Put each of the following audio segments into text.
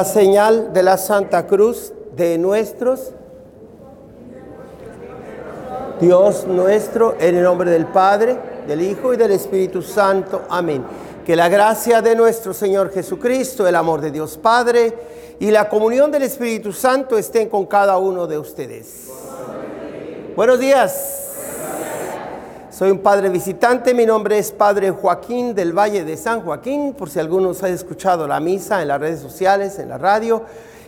la señal de la Santa Cruz de nuestros Dios nuestro, en el nombre del Padre, del Hijo y del Espíritu Santo. Amén. Que la gracia de nuestro Señor Jesucristo, el amor de Dios Padre y la comunión del Espíritu Santo estén con cada uno de ustedes. Buenos días. Soy un padre visitante, mi nombre es Padre Joaquín del Valle de San Joaquín, por si algunos han escuchado la misa en las redes sociales, en la radio.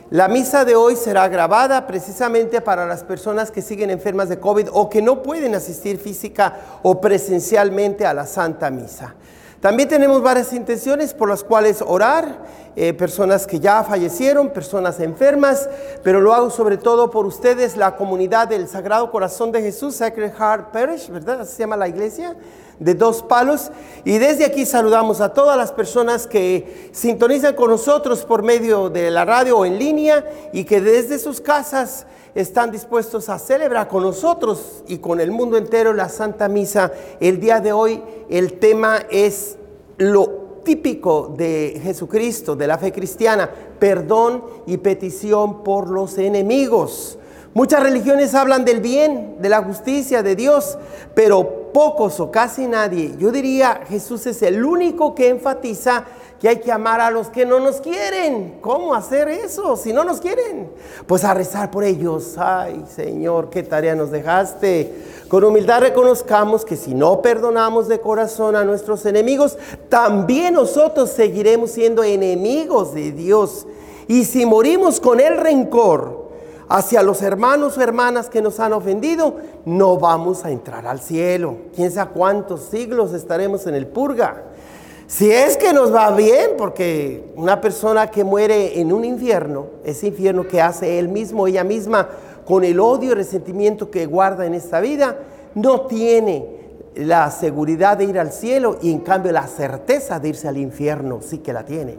La misa de hoy será grabada precisamente para las personas que siguen enfermas de COVID o que no pueden asistir física o presencialmente a la Santa Misa. También tenemos varias intenciones por las cuales orar, eh, personas que ya fallecieron, personas enfermas, pero lo hago sobre todo por ustedes, la comunidad del Sagrado Corazón de Jesús, Sacred Heart Parish, ¿verdad? Así se llama la iglesia, de dos palos. Y desde aquí saludamos a todas las personas que sintonizan con nosotros por medio de la radio o en línea y que desde sus casas están dispuestos a celebrar con nosotros y con el mundo entero la Santa Misa. El día de hoy el tema es lo típico de Jesucristo, de la fe cristiana, perdón y petición por los enemigos. Muchas religiones hablan del bien, de la justicia de Dios, pero pocos o casi nadie, yo diría Jesús es el único que enfatiza que hay que amar a los que no nos quieren. ¿Cómo hacer eso si no nos quieren? Pues a rezar por ellos. Ay, Señor, qué tarea nos dejaste. Con humildad reconozcamos que si no perdonamos de corazón a nuestros enemigos, también nosotros seguiremos siendo enemigos de Dios. Y si morimos con el rencor hacia los hermanos o hermanas que nos han ofendido, no vamos a entrar al cielo. Quién sabe cuántos siglos estaremos en el purga. Si es que nos va bien, porque una persona que muere en un infierno, ese infierno que hace él mismo, ella misma, con el odio y resentimiento que guarda en esta vida, no tiene la seguridad de ir al cielo y en cambio la certeza de irse al infierno sí que la tiene.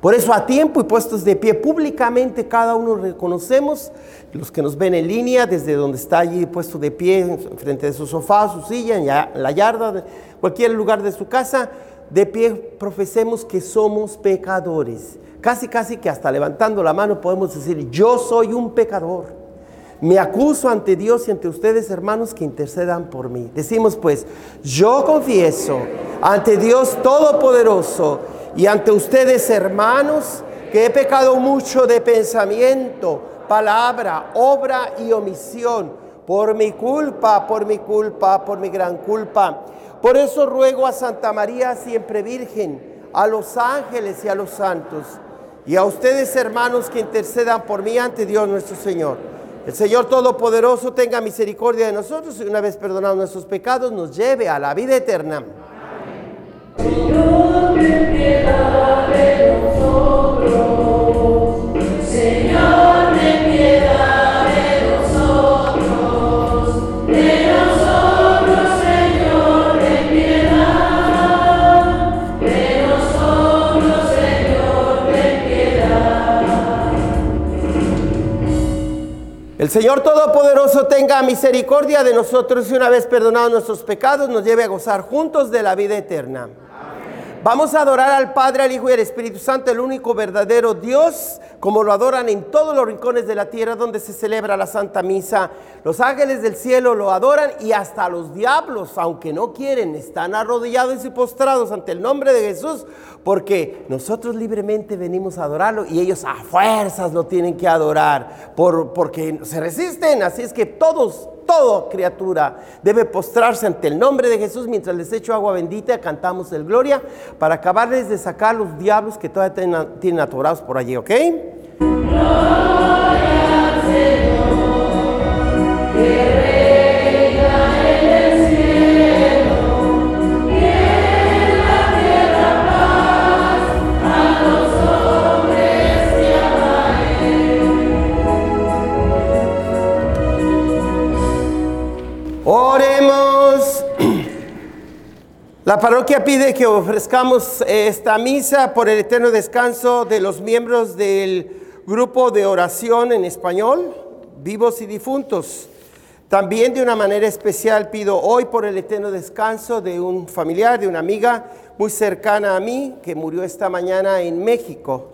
Por eso a tiempo y puestos de pie públicamente cada uno reconocemos, los que nos ven en línea, desde donde está allí puesto de pie, frente de su sofá, su silla, en la yarda, cualquier lugar de su casa, de pie profesemos que somos pecadores. Casi, casi que hasta levantando la mano podemos decir, yo soy un pecador. Me acuso ante Dios y ante ustedes, hermanos, que intercedan por mí. Decimos pues, yo confieso ante Dios Todopoderoso y ante ustedes, hermanos, que he pecado mucho de pensamiento, palabra, obra y omisión, por mi culpa, por mi culpa, por mi gran culpa. Por eso ruego a Santa María, siempre Virgen, a los ángeles y a los santos, y a ustedes hermanos que intercedan por mí ante Dios nuestro Señor. El Señor Todopoderoso tenga misericordia de nosotros y una vez perdonados nuestros pecados nos lleve a la vida eterna. Señor, El Señor Todopoderoso tenga misericordia de nosotros y una vez perdonados nuestros pecados nos lleve a gozar juntos de la vida eterna. Vamos a adorar al Padre, al Hijo y al Espíritu Santo, el único verdadero Dios, como lo adoran en todos los rincones de la tierra donde se celebra la Santa Misa. Los ángeles del cielo lo adoran y hasta los diablos, aunque no quieren, están arrodillados y postrados ante el nombre de Jesús, porque nosotros libremente venimos a adorarlo y ellos a fuerzas lo tienen que adorar, por, porque se resisten. Así es que todos, toda criatura. Debe postrarse ante el nombre de Jesús. Mientras les echo agua bendita, cantamos el gloria para acabarles de sacar los diablos que todavía tienen atorados por allí, ¿ok? La parroquia pide que ofrezcamos esta misa por el eterno descanso de los miembros del grupo de oración en español, vivos y difuntos. También de una manera especial pido hoy por el eterno descanso de un familiar, de una amiga muy cercana a mí, que murió esta mañana en México.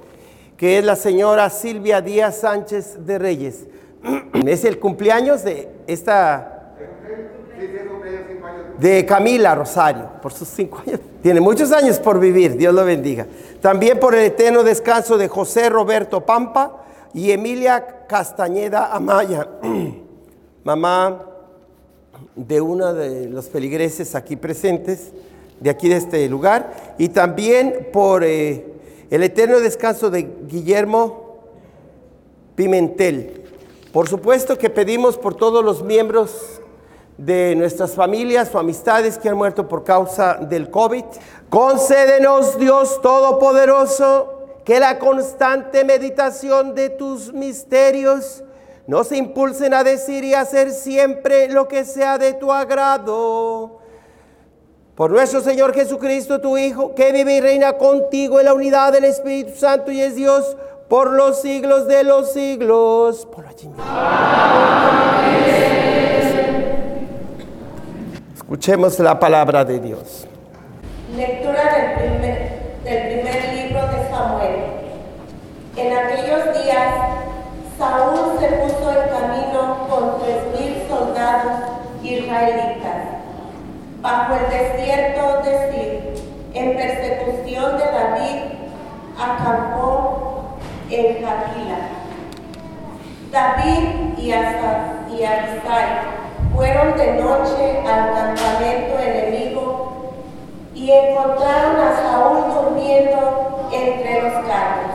que es la señora Silvia Díaz Sánchez de Reyes. Es el cumpleaños de esta de Camila Rosario, por sus cinco años. Tiene muchos años por vivir, Dios lo bendiga. También por el eterno descanso de José Roberto Pampa y Emilia Castañeda Amaya, mamá de uno de los feligreses aquí presentes, de aquí de este lugar, y también por eh, el eterno descanso de Guillermo Pimentel. Por supuesto que pedimos por todos los miembros de nuestras familias o amistades que han muerto por causa del COVID. Concédenos, Dios Todopoderoso, que la constante meditación de tus misterios nos impulsen a decir y hacer siempre lo que sea de tu agrado. Por nuestro Señor Jesucristo, tu Hijo, que vive y reina contigo en la unidad del Espíritu Santo y es Dios por los siglos de los siglos. Por allí Escuchemos la palabra de Dios. Lectura del primer, libro de Samuel. En aquellos días, Saúl se puso en camino con tres mil soldados israelitas bajo el desierto de Sir, en persecución de David, acampó en Jaquila. David y, y Abisai fueron de noche al campamento enemigo y encontraron a Saúl durmiendo entre los carros.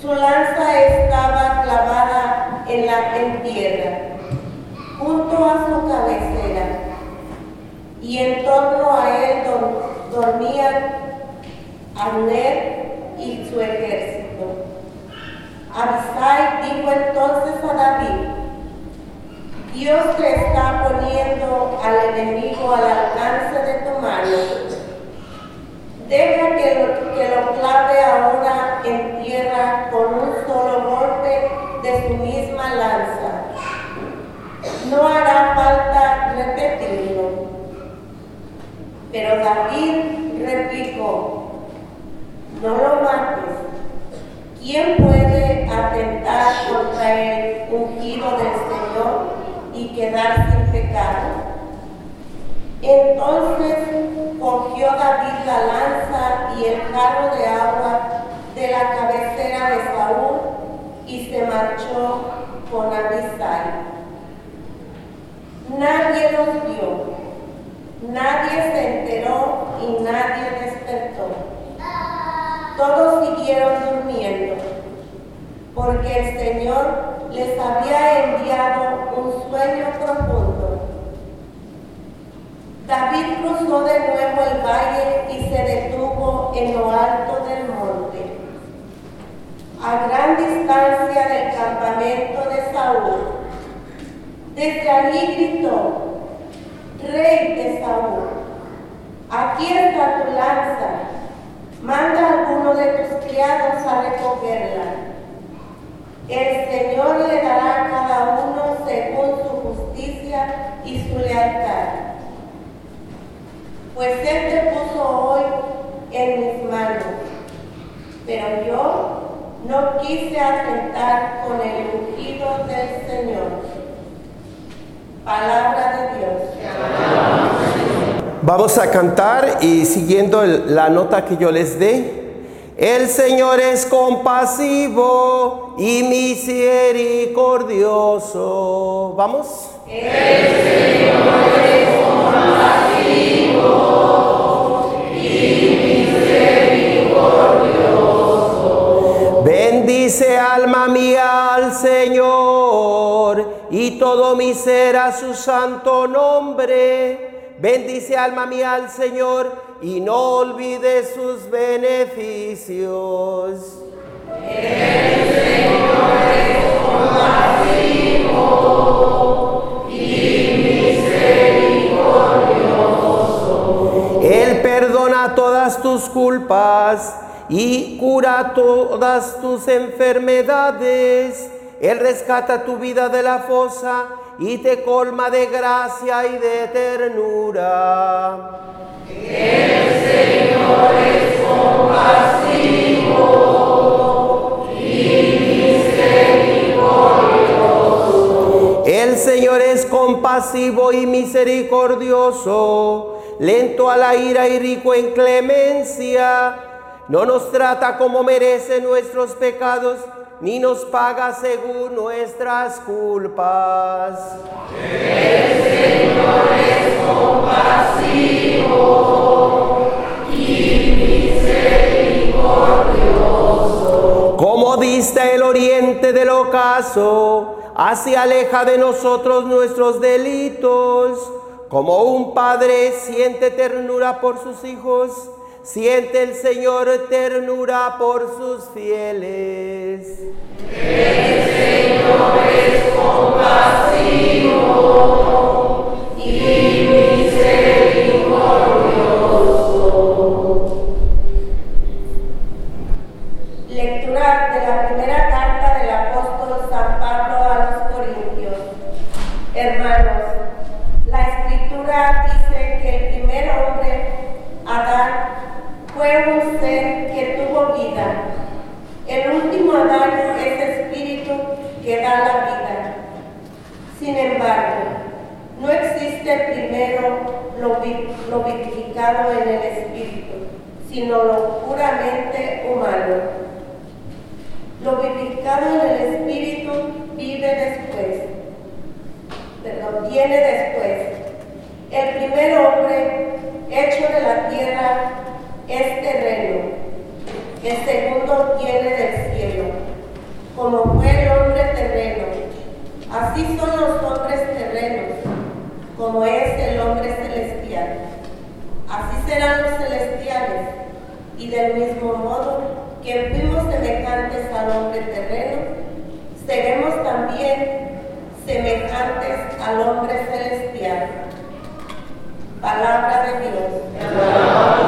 Su lanza estaba clavada en la en tierra, junto a su cabecera, y en torno a él dormían Abner y su ejército. Abisai dijo entonces a David, Dios te está poniendo al enemigo al alcance de tu mano. Deja que lo, que lo clave ahora en tierra con un solo golpe de su misma lanza. No hará falta repetirlo. Pero David replicó, no lo mates. ¿Quién puede atentar contra el ungido del Señor? Y quedar sin pecado. Entonces cogió David la lanza y el carro de agua de la cabecera de Saúl y se marchó con Abisai. Nadie los vio, nadie se enteró y nadie despertó. Todos siguieron durmiendo, porque el Señor les había enviado un sueño profundo. David cruzó de nuevo el valle y se detuvo en lo alto del monte, a gran distancia del campamento de Saúl. Desde allí gritó, Rey de Saúl, aquí está tu lanza, manda a alguno de tus criados a recogerla. El Señor le dará a cada uno según su justicia y su lealtad. Pues Él te puso hoy en mis manos, pero yo no quise atentar con el ungido del Señor. Palabra de Dios. Vamos a cantar y siguiendo la nota que yo les dé, el Señor es compasivo y misericordioso. ¿Vamos? El Señor es compasivo y misericordioso. Bendice alma mía al Señor y todo mi ser a su santo nombre. Bendice alma mía al Señor y no olvide sus beneficios. El Señor es compasivo y misericordioso. Él perdona todas tus culpas y cura todas tus enfermedades. Él rescata tu vida de la fosa y te colma de gracia y de ternura. El Señor es compasivo y misericordioso. El Señor es compasivo y misericordioso, lento a la ira y rico en clemencia. No nos trata como merece nuestros pecados ni nos paga según nuestras culpas. El Señor es compasivo y misericordioso. Como dista el oriente del ocaso, así aleja de nosotros nuestros delitos. Como un padre siente ternura por sus hijos, siente el Señor ternura por sus fieles. El Señor es compasivo y misericordioso. Lectura de la primera carta del apóstol San Pablo a los Corintios. Hermanos, la escritura dice que el primer hombre, Adán, fue un ser que tuvo vida. El último Adán es espíritu que da la vida. Sin embargo, no existe primero lo, lo vivificado en el espíritu, sino lo puramente humano. Lo vivificado en el espíritu vive después, perdón, viene después. El primer hombre hecho de la tierra es terreno, el segundo viene del cielo, como fue el hombre terreno. Así son los hombres terrenos, como es el hombre celestial. Así serán los celestiales, y del mismo modo que fuimos semejantes al hombre terreno, seremos también semejantes al hombre celestial. Palabra de Dios.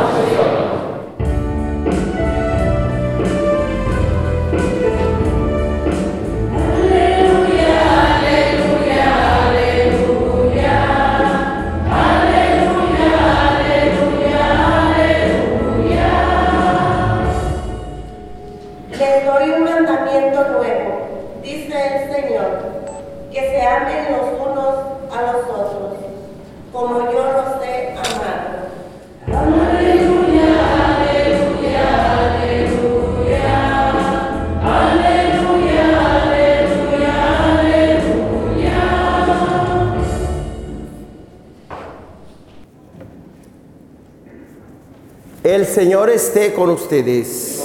Señor esté con ustedes.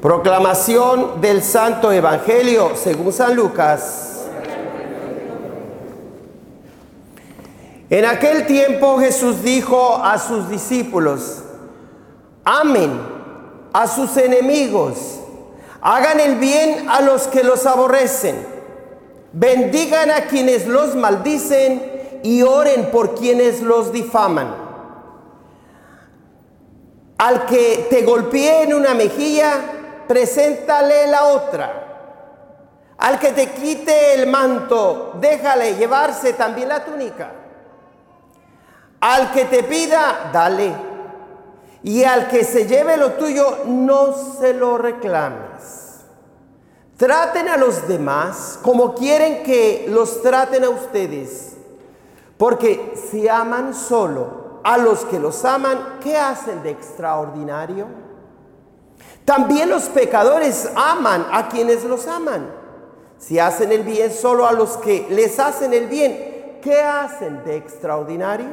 Proclamación del Santo Evangelio según San Lucas. En aquel tiempo Jesús dijo a sus discípulos, amen a sus enemigos, hagan el bien a los que los aborrecen, bendigan a quienes los maldicen y oren por quienes los difaman. Al que te golpee en una mejilla, preséntale la otra. Al que te quite el manto, déjale llevarse también la túnica. Al que te pida, dale. Y al que se lleve lo tuyo, no se lo reclames. Traten a los demás como quieren que los traten a ustedes. Porque si aman solo a los que los aman, ¿qué hacen de extraordinario? También los pecadores aman a quienes los aman. Si hacen el bien solo a los que les hacen el bien, ¿qué hacen de extraordinario?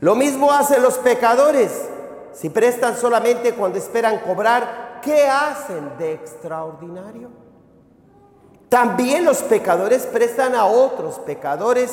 Lo mismo hacen los pecadores. Si prestan solamente cuando esperan cobrar, ¿qué hacen de extraordinario? También los pecadores prestan a otros pecadores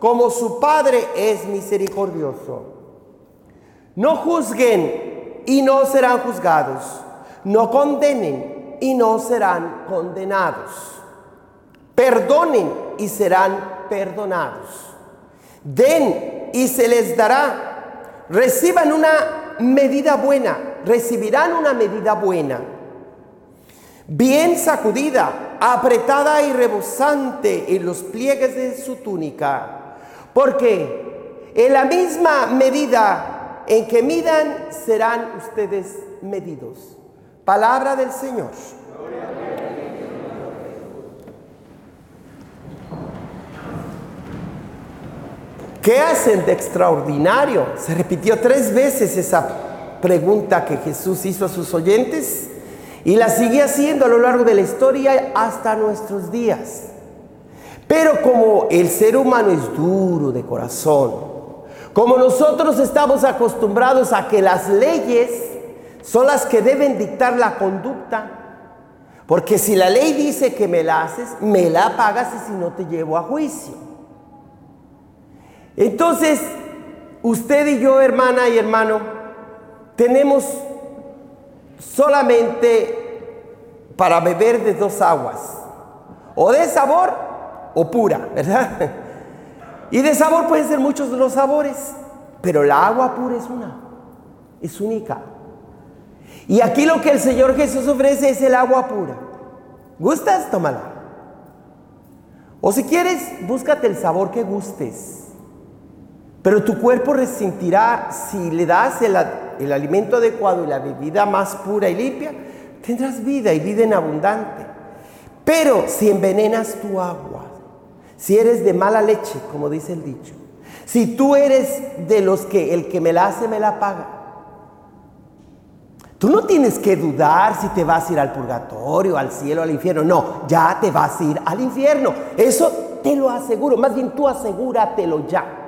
como su Padre es misericordioso. No juzguen y no serán juzgados. No condenen y no serán condenados. Perdonen y serán perdonados. Den y se les dará. Reciban una medida buena, recibirán una medida buena. Bien sacudida, apretada y rebosante en los pliegues de su túnica. Porque en la misma medida en que midan serán ustedes medidos. Palabra del Señor. ¿Qué hacen de extraordinario? Se repitió tres veces esa pregunta que Jesús hizo a sus oyentes y la sigue haciendo a lo largo de la historia hasta nuestros días. Pero como el ser humano es duro de corazón, como nosotros estamos acostumbrados a que las leyes son las que deben dictar la conducta, porque si la ley dice que me la haces, me la pagas y si no te llevo a juicio. Entonces, usted y yo, hermana y hermano, tenemos solamente para beber de dos aguas, o de sabor o pura, ¿verdad? Y de sabor pueden ser muchos los sabores, pero la agua pura es una, es única. Y aquí lo que el Señor Jesús ofrece es el agua pura. ¿Gustas? Tómala. O si quieres, búscate el sabor que gustes. Pero tu cuerpo resentirá si le das el, alimento adecuado y la bebida más pura y limpia, tendrás vida y vida en abundante. Pero si envenenas tu agua, si eres de mala leche, como dice el dicho, si tú eres de los que el que me la hace me la paga, tú no tienes que dudar si te vas a ir al purgatorio, al cielo, al infierno. No, ya te vas a ir al infierno. Eso te lo aseguro. Más bien tú asegúratelo ya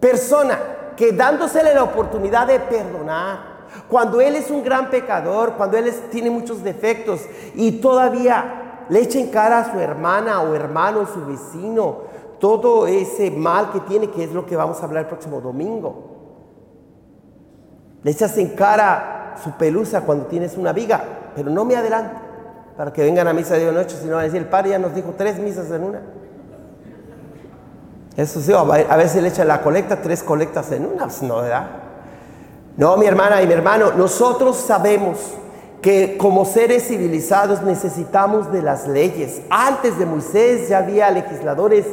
persona que dándosele la oportunidad de perdonar, cuando él es un gran pecador, cuando él tiene muchos defectos y todavía le echa en cara a su hermana o hermano, su vecino, todo ese mal que tiene, que es lo que vamos a hablar el próximo domingo. Le echas en cara su pelusa cuando tienes una viga, pero no me adelante para que vengan a misa de noche, sino a decir, el padre ya nos dijo tres misas en una. Eso sí, a veces le echa la colecta, tres colectas en una, pues, no, ¿verdad? No, mi hermana y mi hermano, nosotros sabemos que como seres civilizados necesitamos de las leyes. Antes de Moisés ya había legisladores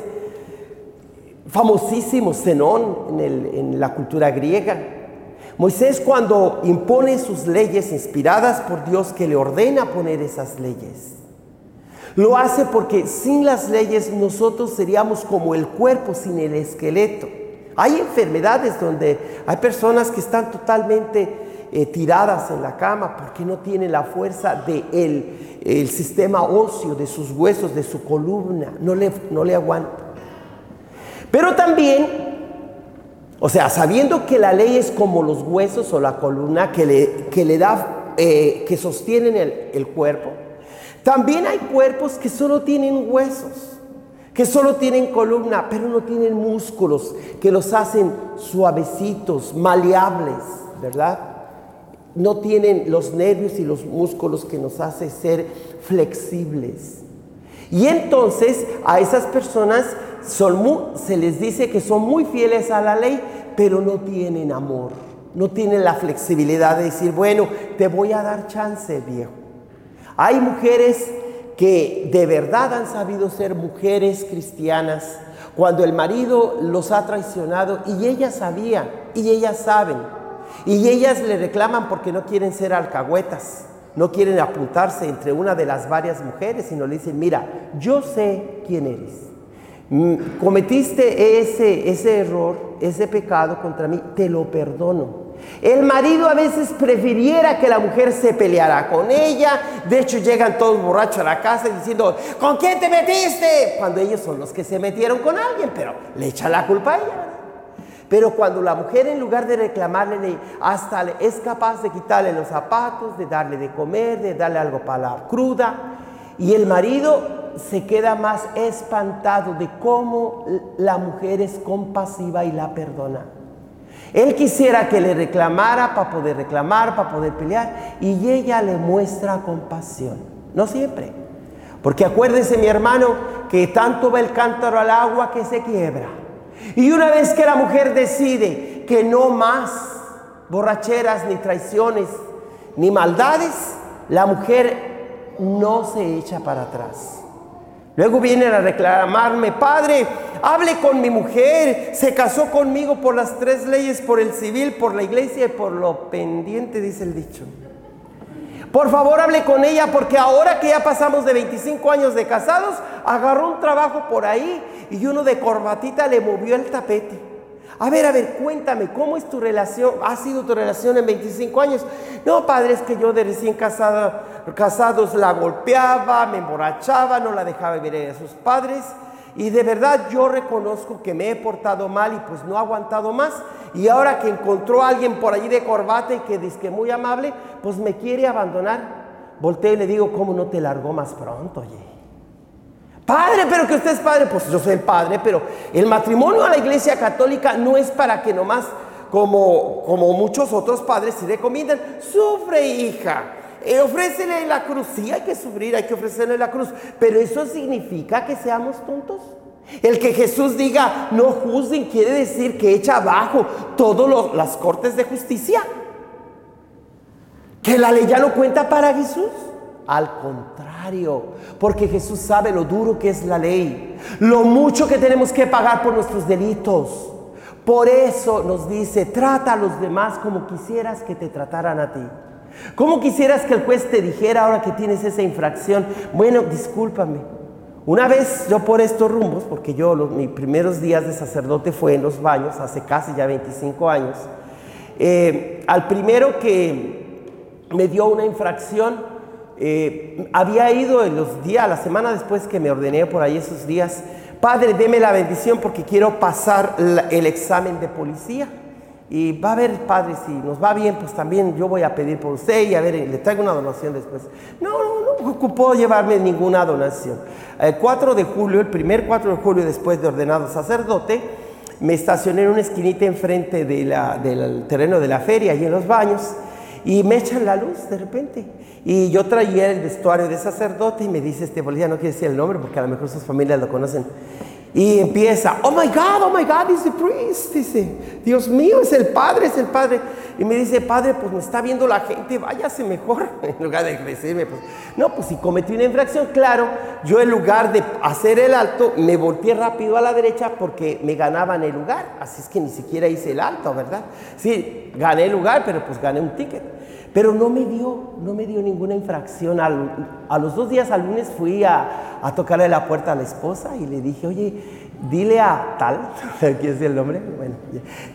famosísimos, Zenón, en, en la cultura griega. Moisés cuando impone sus leyes inspiradas por Dios que le ordena poner esas leyes, lo hace porque sin las leyes nosotros seríamos como el cuerpo sin el esqueleto. Hay enfermedades donde hay personas que están totalmente eh, tiradas en la cama porque no tienen la fuerza del el sistema óseo, de sus huesos, de su columna, no le, no le aguanta. Pero también, o sea, sabiendo que la ley es como los huesos o la columna que le, que le da, eh, que sostienen el cuerpo, también hay cuerpos que solo tienen huesos, que solo tienen columna, pero no tienen músculos, que los hacen suavecitos, maleables, ¿verdad? No tienen los nervios y los músculos que nos hace ser flexibles. Y entonces a esas personas se les dice que son muy fieles a la ley, pero no tienen amor, no tienen la flexibilidad de decir, bueno, te voy a dar chance, viejo. Hay mujeres que de verdad han sabido ser mujeres cristianas cuando el marido los ha traicionado y ellas sabían y ellas saben y ellas le reclaman porque no quieren ser alcahuetas, no quieren apuntarse entre una de las varias mujeres, sino le dicen, mira, yo sé quién eres. Mm, cometiste ese, ese error, ese pecado contra mí, te lo perdono. El marido a veces prefiriera que la mujer se peleara con ella. De hecho, llegan todos borrachos a la casa diciendo, ¿con quién te metiste? Cuando ellos son los que se metieron con alguien, pero le echa la culpa a ella. Pero cuando la mujer en lugar de reclamarle, hasta es capaz de quitarle los zapatos, de darle de comer, de darle algo para la cruda, y el marido se queda más espantado de cómo la mujer es compasiva y la perdona. Él quisiera que le reclamara para poder reclamar, para poder pelear, y ella le muestra compasión. No siempre. Porque acuérdese mi hermano que tanto va el cántaro al agua que se quiebra. Y una vez que la mujer decide que no más borracheras, ni traiciones, ni maldades, la mujer no se echa para atrás. Luego vienen a reclamarme, padre, hable con mi mujer, se casó conmigo por las tres leyes, por el civil, por la iglesia y por lo pendiente, dice el dicho. Por favor, hable con ella porque ahora que ya pasamos de 25 años de casados, agarró un trabajo por ahí y uno de corbatita le movió el tapete. A ver, a ver, cuéntame, ¿cómo es tu relación? ¿Ha sido tu relación en 25 años? No, padre, es que yo de recién casada, casados la golpeaba, me emborrachaba, no la dejaba vivir a sus padres. Y de verdad yo reconozco que me he portado mal y pues no he aguantado más. Y ahora que encontró a alguien por allí de corbata y que dice que muy amable, pues me quiere abandonar. Volteo y le digo, ¿cómo no te largó más pronto, oye? Padre, pero que usted es padre, pues yo soy el padre, pero el matrimonio a la iglesia católica no es para que nomás, como, como muchos otros padres si recomiendan, sufre hija, eh, ofrécele la cruz. Sí, hay que sufrir, hay que ofrecerle la cruz. Pero eso significa que seamos tontos. El que Jesús diga no juzguen quiere decir que echa abajo todas las cortes de justicia. Que la ley ya no cuenta para Jesús. Al contrario, porque Jesús sabe lo duro que es la ley, lo mucho que tenemos que pagar por nuestros delitos. Por eso nos dice, trata a los demás como quisieras que te trataran a ti. ¿Cómo quisieras que el juez te dijera ahora que tienes esa infracción? Bueno, discúlpame. Una vez yo por estos rumbos, porque yo los, mis primeros días de sacerdote fue en los baños, hace casi ya 25 años, eh, al primero que me dio una infracción, eh, había ido en los días, la semana después que me ordené por ahí esos días, Padre, deme la bendición porque quiero pasar el examen de policía. Y va a ver, padre, si nos va bien, pues también yo voy a pedir por usted y a ver, le traigo una donación después. No, no, no ocupó llevarme ninguna donación. El 4 de julio, el primer 4 de julio después de ordenado sacerdote, me estacioné en una esquinita enfrente de la, del terreno de la feria, y en los baños, y me echan la luz de repente. Y yo traía el vestuario de sacerdote y me dice este policía, no quiere decir el nombre porque a lo mejor sus familias lo conocen. Y empieza, oh my God, oh my God, is the priest. Dice, Dios mío, es el Padre, es el Padre. Y me dice, Padre, pues me está viendo la gente, váyase mejor. En lugar de decirme, pues, no, pues si cometí una infracción, claro, yo en lugar de hacer el alto, me volteé rápido a la derecha porque me ganaban el lugar. Así es que ni siquiera hice el alto, ¿verdad? Sí, gané el lugar, pero pues gané un ticket. Pero no me dio, no me dio ninguna infracción. a los dos días al lunes fui a, a, tocarle la puerta a la esposa y le dije, oye, dile a tal, ¿quién es el nombre? Bueno,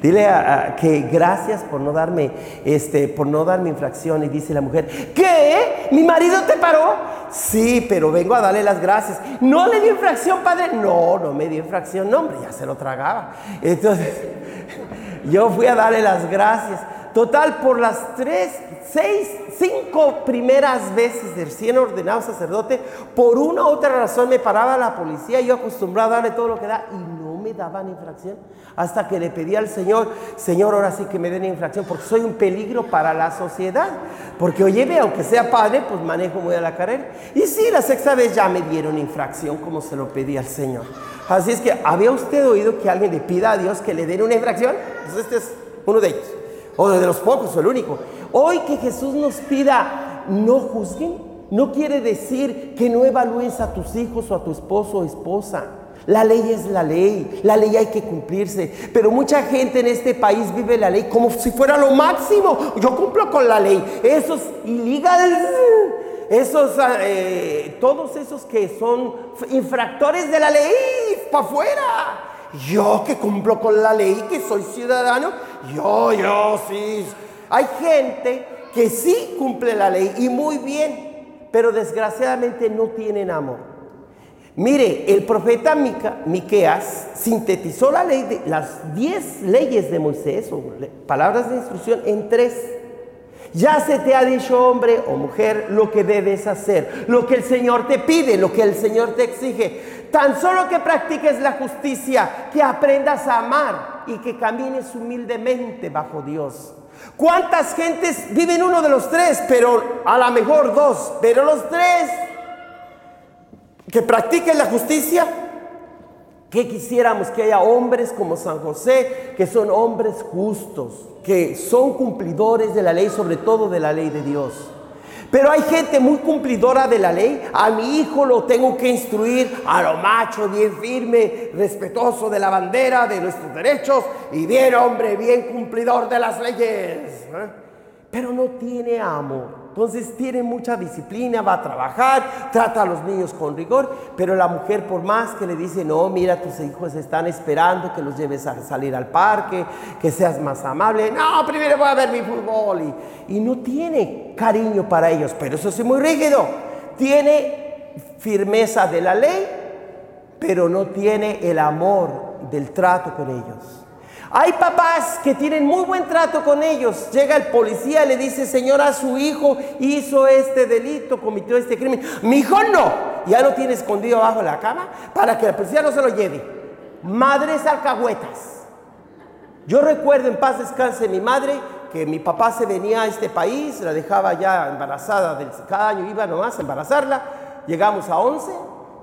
dile a, que gracias por no darme, este, por no darme infracción. Y dice la mujer, ¿qué? ¿Mi marido te paró? Sí, pero vengo a darle las gracias. ¿No le dio infracción, padre? No, no me dio infracción, no, hombre, ya se lo tragaba. Entonces, yo fui a darle las gracias. Total, por las tres, seis, cinco primeras veces de recién ordenado sacerdote, por una u otra razón me paraba la policía, yo acostumbrado a darle todo lo que da y no me daban infracción. Hasta que le pedí al Señor, Señor, ahora sí que me den infracción, porque soy un peligro para la sociedad. Porque oye, aunque sea padre, pues manejo muy a la carrera. Y sí, la sexta vez ya me dieron infracción como se lo pedí al Señor. Así es que, ¿había usted oído que alguien le pida a Dios que le den una infracción? Pues este es uno de ellos o de los pocos, o el único. Hoy que Jesús nos pida no juzguen, no quiere decir que no evalúes a tus hijos o a tu esposo o esposa. La ley es la ley, la ley hay que cumplirse, pero mucha gente en este país vive la ley como si fuera lo máximo. Yo cumplo con la ley, esos ilegales, esos, eh, todos esos que son infractores de la ley, para afuera. Yo que cumplo con la ley, que soy ciudadano, yo, yo, sí. Hay gente que sí cumple la ley y muy bien, pero desgraciadamente no tienen amor. Mire, el profeta Miqueas sintetizó la ley de las diez leyes de Moisés, o palabras de instrucción, en tres. Ya se te ha dicho, hombre o mujer, lo que debes hacer, lo que el Señor te pide, lo que el Señor te exige. Tan solo que practiques la justicia, que aprendas a amar y que camines humildemente bajo Dios. ¿Cuántas gentes viven uno de los tres, pero a lo mejor dos, pero los tres que practiquen la justicia. Que quisiéramos que haya hombres como San José, que son hombres justos, que son cumplidores de la ley, sobre todo de la ley de Dios. Pero hay gente muy cumplidora de la ley. A mi hijo lo tengo que instruir a lo macho, bien firme, respetuoso de la bandera, de nuestros derechos y bien hombre, bien cumplidor de las leyes. ¿eh? Pero no tiene amor. Entonces tiene mucha disciplina, va a trabajar, trata a los niños con rigor, pero la mujer por más que le dice, no, mira, tus hijos están esperando que los lleves a salir al parque, que seas más amable, no, primero voy a ver mi fútbol y, y no tiene cariño para ellos, pero eso sí muy rígido, tiene firmeza de la ley, pero no tiene el amor del trato con ellos. Hay papás que tienen muy buen trato con ellos. Llega el policía le dice, señora, su hijo hizo este delito, cometió este crimen. Mi hijo no. Ya lo tiene escondido abajo de la cama para que la policía no se lo lleve. Madres alcahuetas. Yo recuerdo en paz descanse mi madre que mi papá se venía a este país, la dejaba ya embarazada, cada año iba nomás a embarazarla. Llegamos a 11,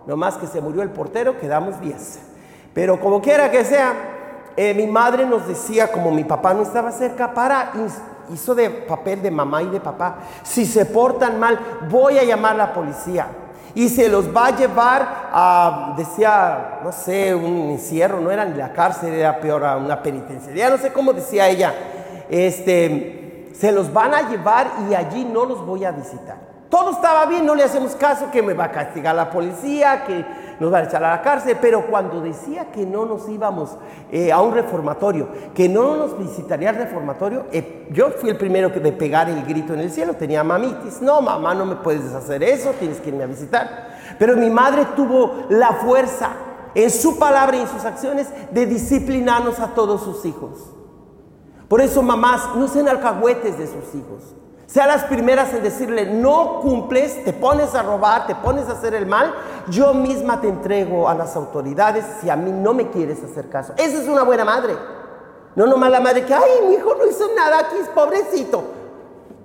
nomás que se murió el portero, quedamos 10. Pero como quiera que sea, eh, mi madre nos decía, como mi papá no estaba cerca, para, hizo de papel de mamá y de papá, si se portan mal, voy a llamar a la policía. Y se los va a llevar a, decía, no sé, un encierro, no era ni la cárcel, era peor, a una penitenciaría, no sé cómo decía ella. Este, se los van a llevar y allí no los voy a visitar. Todo estaba bien, no le hacemos caso que me va a castigar la policía, que nos va a echar a la cárcel, pero cuando decía que no nos íbamos eh, a un reformatorio, que no nos visitaría el reformatorio, eh, yo fui el primero que de pegar el grito en el cielo, tenía mamitis, no mamá, no me puedes hacer eso, tienes que irme a visitar. Pero mi madre tuvo la fuerza en su palabra y en sus acciones de disciplinarnos a todos sus hijos. Por eso mamás, no sean alcahuetes de sus hijos. Sean las primeras en decirle, no cumples, te pones a robar, te pones a hacer el mal, yo misma te entrego a las autoridades si a mí no me quieres hacer caso. Esa es una buena madre. No nomás la madre que, ay, mi hijo no hizo nada aquí, es pobrecito.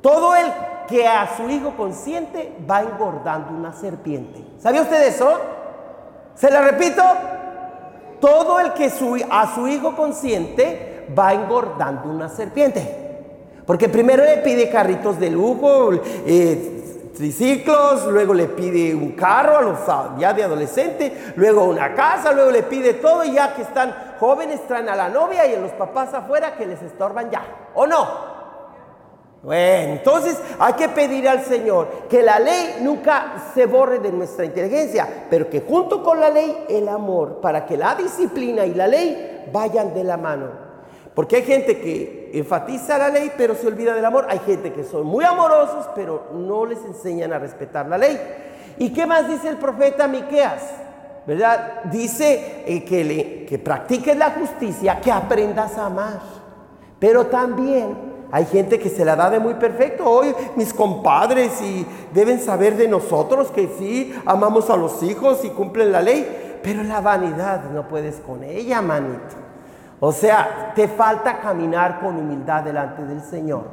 Todo el que a su hijo consciente va engordando una serpiente. ¿Sabía usted eso? Se la repito. Todo el que a su hijo consciente va engordando una serpiente. Porque primero le pide carritos de lujo, eh, triciclos, luego le pide un carro a los ya de adolescente, luego una casa, luego le pide todo y ya que están jóvenes traen a la novia y a los papás afuera que les estorban ya, ¿o no? Bueno, entonces hay que pedir al Señor que la ley nunca se borre de nuestra inteligencia, pero que junto con la ley el amor, para que la disciplina y la ley vayan de la mano. Porque hay gente que enfatiza la ley pero se olvida del amor. Hay gente que son muy amorosos pero no les enseñan a respetar la ley. ¿Y qué más dice el profeta Miqueas? ¿Verdad? Dice eh, que, practiques la justicia, que aprendas a amar. Pero también hay gente que se la da de muy perfecto. Hoy mis compadres y deben saber de nosotros que sí amamos a los hijos y cumplen la ley. Pero la vanidad no puedes con ella, manito. O sea, te falta caminar con humildad delante del Señor.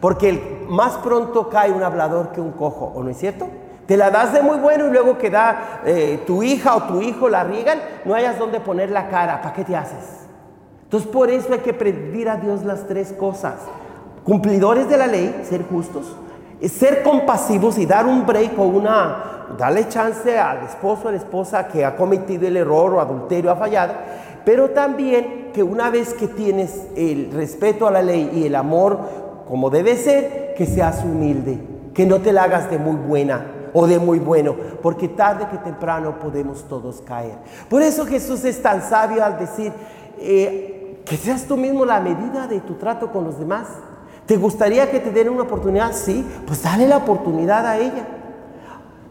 Porque más pronto cae un hablador que un cojo, ¿o no es cierto? Te la das de muy bueno y luego que da eh, tu hija o tu hijo la riegan, no hayas dónde poner la cara. ¿Para qué te haces? Entonces por eso hay que pedir a Dios las tres cosas. Cumplidores de la ley, ser justos, ser compasivos y dar un break o una, darle chance al esposo o a la esposa que ha cometido el error o adulterio, ha fallado, pero también que una vez que tienes el respeto a la ley y el amor como debe ser, que seas humilde, que no te la hagas de muy buena o de muy bueno, porque tarde que temprano podemos todos caer. Por eso Jesús es tan sabio al decir eh, que seas tú mismo la medida de tu trato con los demás. ¿Te gustaría que te den una oportunidad? Sí, pues dale la oportunidad a ella.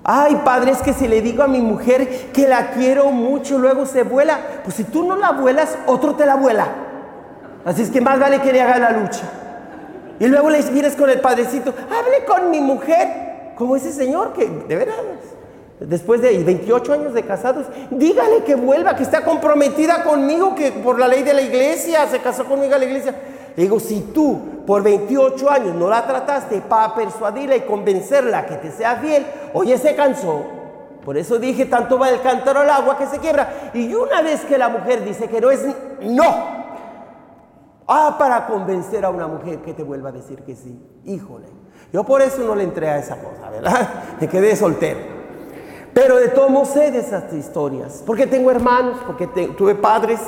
Ay, padre, es que si le digo a mi mujer que la quiero mucho, luego se vuela. Pues si tú no la vuelas, otro te la vuela. Así es que más vale que le haga la lucha. Y luego le vienes con el padrecito, hable con mi mujer, como ese señor que, de veras, después de 28 años de casados, dígale que vuelva, que está comprometida conmigo, que por la ley de la iglesia se casó conmigo a la iglesia. Le digo, si tú por 28 años no la trataste para persuadirla y convencerla que te sea fiel, oye, se cansó. Por eso dije, tanto va el cántaro al agua que se quiebra. Y una vez que la mujer dice que no es no. Ah, para convencer a una mujer que te vuelva a decir que sí. Híjole. Yo por eso no le entré a esa cosa, ¿verdad? Me quedé soltero. Pero de todos modos sé de esas historias. Porque tengo hermanos, porque tuve padres.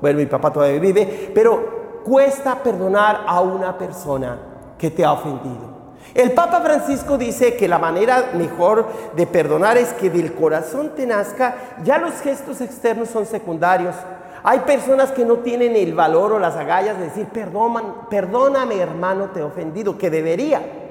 Bueno, mi papá todavía vive. Pero cuesta perdonar a una persona que te ha ofendido. El Papa Francisco dice que la manera mejor de perdonar es que del corazón te nazca, ya los gestos externos son secundarios. Hay personas que no tienen el valor o las agallas de decir, perdóname hermano, te he ofendido, que debería.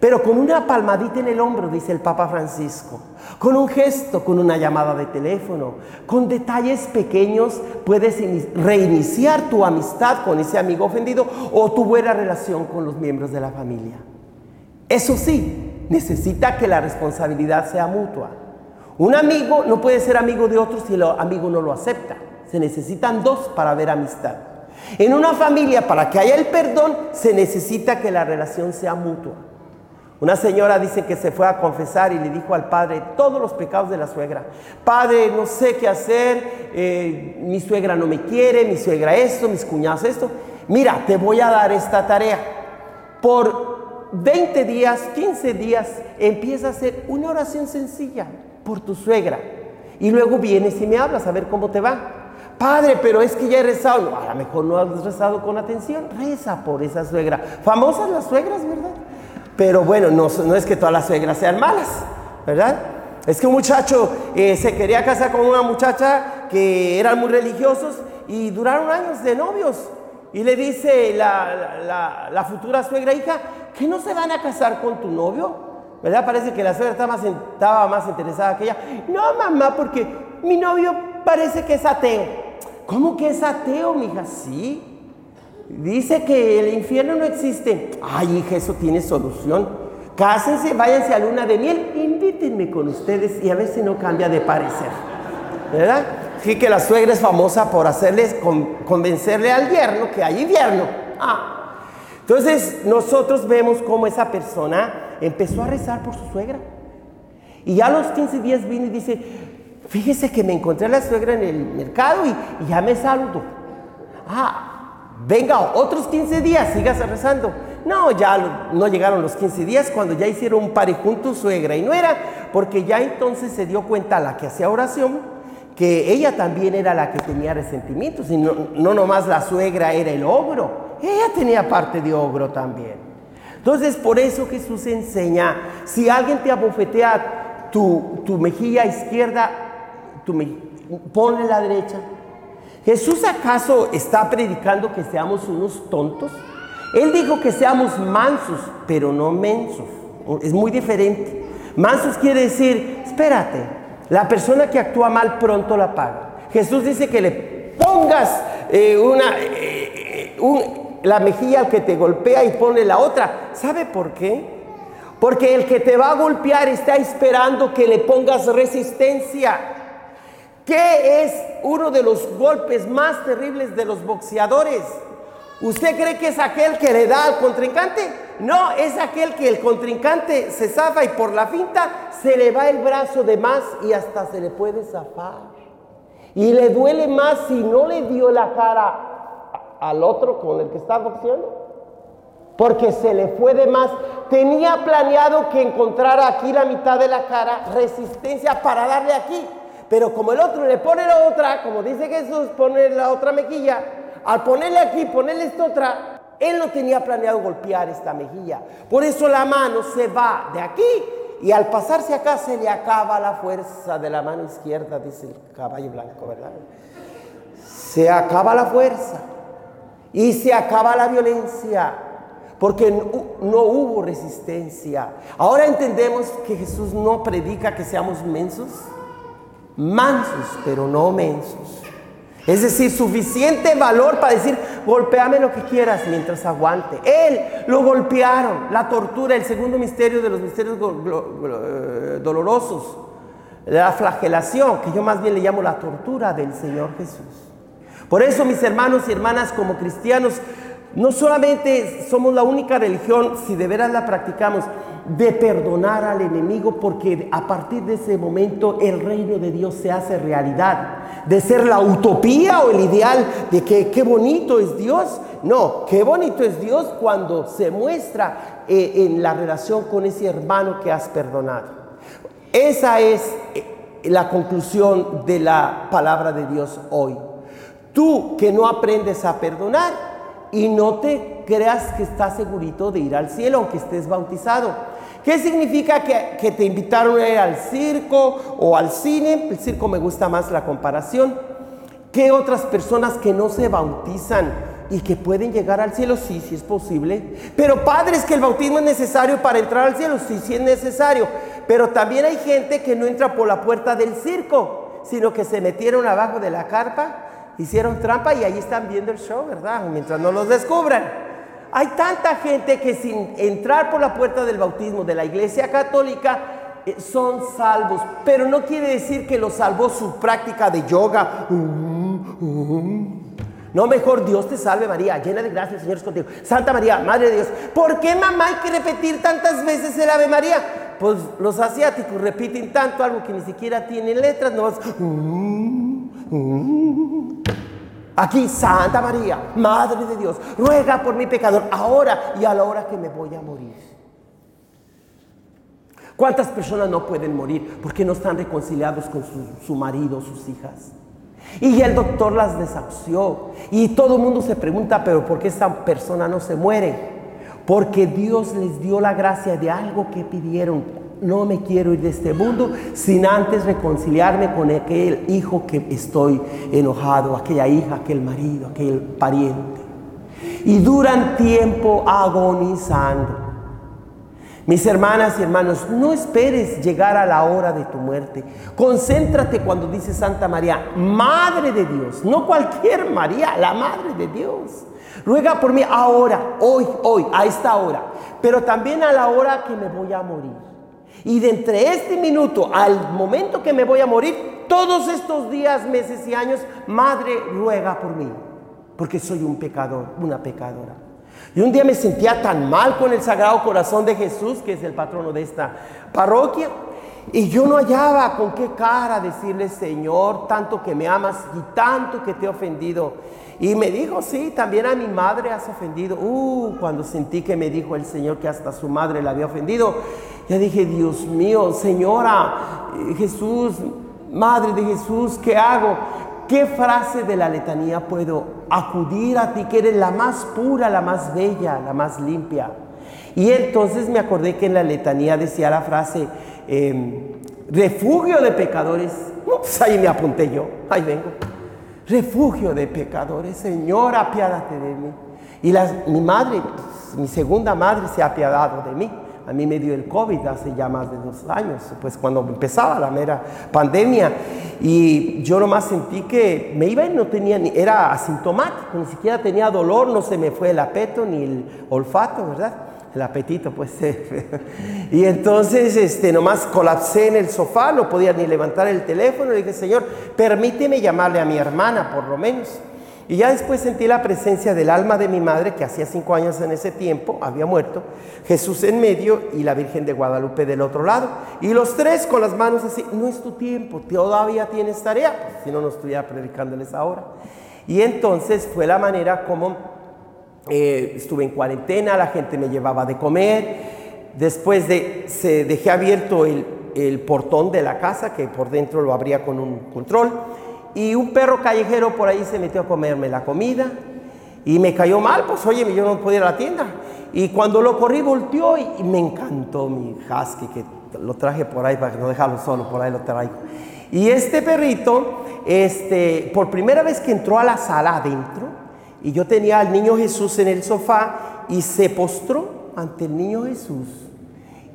Pero con una palmadita en el hombro, dice el Papa Francisco, con un gesto, con una llamada de teléfono, con detalles pequeños, puedes reiniciar tu amistad con ese amigo ofendido o tu buena relación con los miembros de la familia. Eso sí, necesita que la responsabilidad sea mutua. Un amigo no puede ser amigo de otro si el amigo no lo acepta. Se necesitan dos para ver amistad. En una familia, para que haya el perdón, se necesita que la relación sea mutua. Una señora dice que se fue a confesar y le dijo al padre todos los pecados de la suegra. Padre, no sé qué hacer, eh, mi suegra no me quiere, mi suegra esto, mis cuñados esto. Mira, te voy a dar esta tarea. Por 20 días, 15 días, empieza a hacer una oración sencilla por tu suegra. Y luego vienes y me hablas a ver cómo te va. Padre, pero es que ya he rezado. a lo mejor no has rezado con atención. Reza por esa suegra. Famosas las suegras, ¿verdad? Pero bueno, no, es que todas las suegras sean malas, ¿verdad? Es que un muchacho eh, se quería casar con una muchacha que eran muy religiosos y duraron años de novios. Y le dice la, futura suegra, hija, ¿que no se van a casar con tu novio? ¿Verdad? Parece que la suegra estaba más, estaba más interesada que ella. No, mamá, porque mi novio parece que es ateo. ¿Cómo que es ateo, mija? Sí. Dice que el infierno no existe. Ay, hija, eso tiene solución. Cásense, váyanse a luna de miel, invítenme con ustedes y a ver si no cambia de parecer. ¿Verdad? Sí que la suegra es famosa por hacerles convencerle al yerno que hay invierno. Ah. Entonces nosotros vemos cómo esa persona empezó a rezar por su suegra. Y ya a los 15 días vino y dice, fíjese que me encontré a la suegra en el mercado y, ya me saludo. Ah, venga, otros 15 días, sigas rezando. No, ya no llegaron los 15 días cuando ya hicieron un pare junto suegra y no era, porque ya entonces se dio cuenta la que hacía oración que ella también era la que tenía resentimientos y no, no nomás la suegra era el ogro, ella tenía parte de ogro también. Entonces por eso Jesús enseña, si alguien te abofetea tu, tu mejilla izquierda, tu ponle la derecha. ¿Jesús acaso está predicando que seamos unos tontos? Él dijo que seamos mansos, pero no mensos. Es muy diferente. Mansos quiere decir, espérate, la persona que actúa mal pronto la paga. Jesús dice que le pongas eh, una, eh, la mejilla al que te golpea y pone la otra. ¿Sabe por qué? Porque el que te va a golpear está esperando que le pongas resistencia. ¿Qué es uno de los golpes más terribles de los boxeadores? ¿Usted cree que es aquel que le da al contrincante? No, es aquel que el contrincante se zafa y por la finta se le va el brazo de más y hasta se le puede zafar. Y le duele más si no le dio la cara al otro con el que está boxeando. Porque se le fue de más. Tenía planeado que encontrara aquí la mitad de la cara, resistencia para darle aquí. Pero como el otro le pone la otra, como dice Jesús, pone la otra mejilla, al ponerle aquí, ponerle esta otra, él no tenía planeado golpear esta mejilla. Por eso la mano se va de aquí y al pasarse acá se le acaba la fuerza de la mano izquierda, dice el caballo blanco, ¿verdad? Se acaba la fuerza y se acaba la violencia porque no, hubo resistencia. Ahora entendemos que Jesús no predica que seamos mensos, mansos, pero no mensos. Es decir, suficiente valor para decir, golpeame lo que quieras mientras aguante. Él lo golpearon, la tortura, el segundo misterio de los misterios eh, dolorosos, la flagelación, que yo más bien le llamo la tortura del Señor Jesús. Por eso, mis hermanos y hermanas, como cristianos, no solamente somos la única religión, si de veras la practicamos, de perdonar al enemigo porque a partir de ese momento el reino de Dios se hace realidad. De ser la utopía o el ideal de que qué bonito es Dios. No, qué bonito es Dios cuando se muestra eh, en la relación con ese hermano que has perdonado. Esa es eh, la conclusión de la palabra de Dios hoy. Tú que no aprendes a perdonar y no te creas que estás segurito de ir al cielo aunque estés bautizado. ¿Qué significa que, te invitaron a ir al circo o al cine? El circo me gusta más la comparación. ¿Qué otras personas que no se bautizan y que pueden llegar al cielo? Sí, sí es posible. Pero padres, que el bautismo es necesario para entrar al cielo. Sí, sí es necesario. Pero también hay gente que no entra por la puerta del circo, sino que se metieron abajo de la carpa hicieron trampa y ahí están viendo el show, ¿verdad? Mientras no los descubran. Hay tanta gente que sin entrar por la puerta del bautismo de la iglesia católica eh, son salvos, pero no quiere decir que los salvó su práctica de yoga. No, mejor Dios te salve María, llena de gracia, el Señor es contigo. Santa María, Madre de Dios. ¿Por qué mamá hay que repetir tantas veces el Ave María? Pues los asiáticos repiten tanto algo que ni siquiera tiene letras, no Aquí, Santa María, Madre de Dios, ruega por mi pecador, ahora y a la hora que me voy a morir. ¿Cuántas personas no pueden morir porque no están reconciliados con su, su marido, sus hijas? Y el doctor las desahució. Y todo el mundo se pregunta, pero ¿por qué esta persona no se muere? Porque Dios les dio la gracia de algo que pidieron no me quiero ir de este mundo sin antes reconciliarme con aquel hijo que estoy enojado, aquella hija, aquel marido, aquel pariente. Y duran tiempo agonizando. Mis hermanas y hermanos, no esperes llegar a la hora de tu muerte. Concéntrate cuando dice Santa María, Madre de Dios, no cualquier María, la Madre de Dios. Ruega por mí ahora, hoy, hoy, a esta hora, pero también a la hora que me voy a morir. Y de entre este minuto al momento que me voy a morir, todos estos días, meses y años, Madre ruega por mí, porque soy un pecador, una pecadora. Y un día me sentía tan mal con el Sagrado Corazón de Jesús, que es el patrono de esta parroquia, y yo no hallaba con qué cara decirle, Señor, tanto que me amas y tanto que te he ofendido. Y me dijo, sí, también a mi madre has ofendido. Uh, cuando sentí que me dijo el Señor que hasta su madre la había ofendido, ya dije, Dios mío, Señora, eh, Jesús, Madre de Jesús, ¿qué hago? ¿Qué frase de la letanía puedo acudir a ti, que eres la más pura, la más bella, la más limpia? Y entonces me acordé que en la letanía decía la frase, em, refugio de pecadores. Pues ahí me apunté yo, ahí vengo refugio de pecadores, Señor, apiádate de mí. Y mi madre, mi segunda madre se ha apiadado de mí. A mí me dio el COVID hace ya más de dos años, pues cuando empezaba la mera pandemia. Y yo nomás sentí que me iba y no tenía ni, era asintomático, ni siquiera tenía dolor, no se me fue el apeto ni el olfato, ¿verdad? el apetito, pues. y entonces, este, nomás colapsé en el sofá, no podía ni levantar el teléfono. Le dije, Señor, permíteme llamarle a mi hermana, por lo menos. Y ya después sentí la presencia del alma de mi madre, que hacía cinco años en ese tiempo había muerto, Jesús en medio y la Virgen de Guadalupe del otro lado. Y los tres con las manos así, no es tu tiempo, todavía tienes tarea, si no, no estuviera predicándoles ahora. Y entonces fue la manera como eh, estuve en cuarentena, la gente me llevaba de comer. Después de, se dejé abierto el, el portón de la casa, que por dentro lo abría con un control. Y un perro callejero por ahí se metió a comerme la comida. Y me cayó mal, pues oye, yo no podía ir a la tienda. Y cuando lo corrí, volteó y, me encantó mi husky, que lo traje por ahí para no dejarlo solo, por ahí lo traigo. Y este perrito, este, por primera vez que entró a la sala adentro, y yo tenía al niño Jesús en el sofá y se postró ante el niño Jesús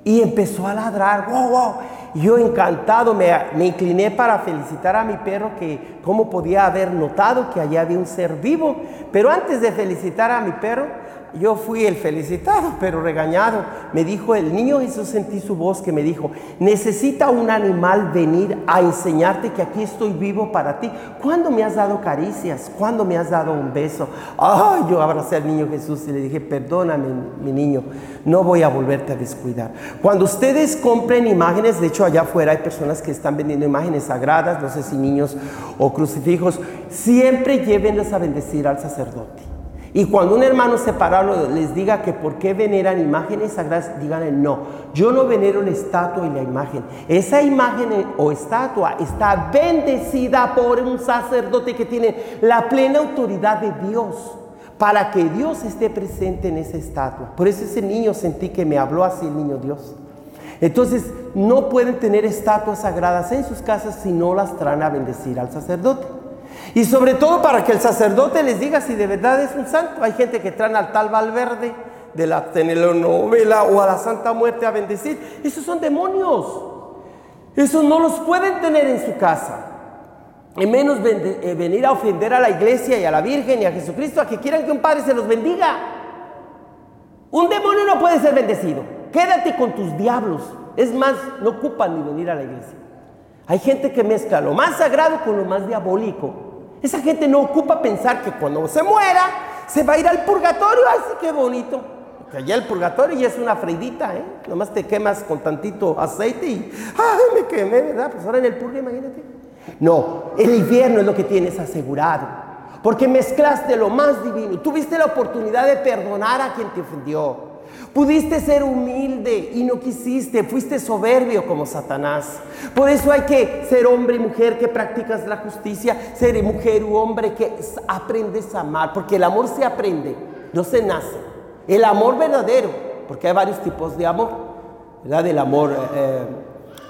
y empezó a ladrar, wow, wow. Yo encantado me, incliné para felicitar a mi perro que cómo podía haber notado que allá había un ser vivo. Pero antes de felicitar a mi perro, yo fui el felicitado, pero regañado. Me dijo, el niño Jesús sentí su voz que me dijo, necesita un animal venir a enseñarte que aquí estoy vivo para ti. ¿Cuándo me has dado caricias? ¿Cuándo me has dado un beso? Ay, yo abracé al niño Jesús y le dije, perdóname, mi niño, no voy a volverte a descuidar. Cuando ustedes compren imágenes, de hecho allá afuera hay personas que están vendiendo imágenes sagradas, no sé si niños o crucifijos, siempre llévenlas a bendecir al sacerdote. Y cuando un hermano separado les diga que por qué veneran imágenes sagradas, díganle no. Yo no venero la estatua y la imagen. Esa imagen o estatua está bendecida por un sacerdote que tiene la plena autoridad de Dios para que Dios esté presente en esa estatua. Por eso ese niño sentí que me habló así el niño Dios. Entonces no pueden tener estatuas sagradas en sus casas si no las traen a bendecir al sacerdote. Y sobre todo para que el sacerdote les diga si de verdad es un santo. Hay gente que traen al tal Valverde de la telenovela o a la Santa Muerte a bendecir. Esos son demonios. Esos no los pueden tener en su casa. Y menos eh, venir a ofender a la iglesia y a la Virgen y a Jesucristo a que quieran que un padre se los bendiga. Un demonio no puede ser bendecido. Quédate con tus diablos. Es más, no ocupan ni venir a la iglesia. Hay gente que mezcla lo más sagrado con lo más diabólico. Esa gente no ocupa pensar que cuando se muera se va a ir al purgatorio. ¡Ay, sí, qué bonito! Que allá el purgatorio ya es una freidita, ¿eh? Nomás te quemas con tantito aceite y ¡ay, me quemé, ¿verdad? Pues ahora en el purga, imagínate. No, el infierno es lo que tienes asegurado. Porque mezclaste lo más divino. Tuviste la oportunidad de perdonar a quien te ofendió. Pudiste ser humilde y no quisiste, fuiste soberbio como Satanás. Por eso hay que ser hombre y mujer que practicas la justicia, ser mujer u hombre que aprendes a amar, porque el amor se aprende, no se nace. El amor verdadero, porque hay varios tipos de amor, ¿verdad? El amor eh,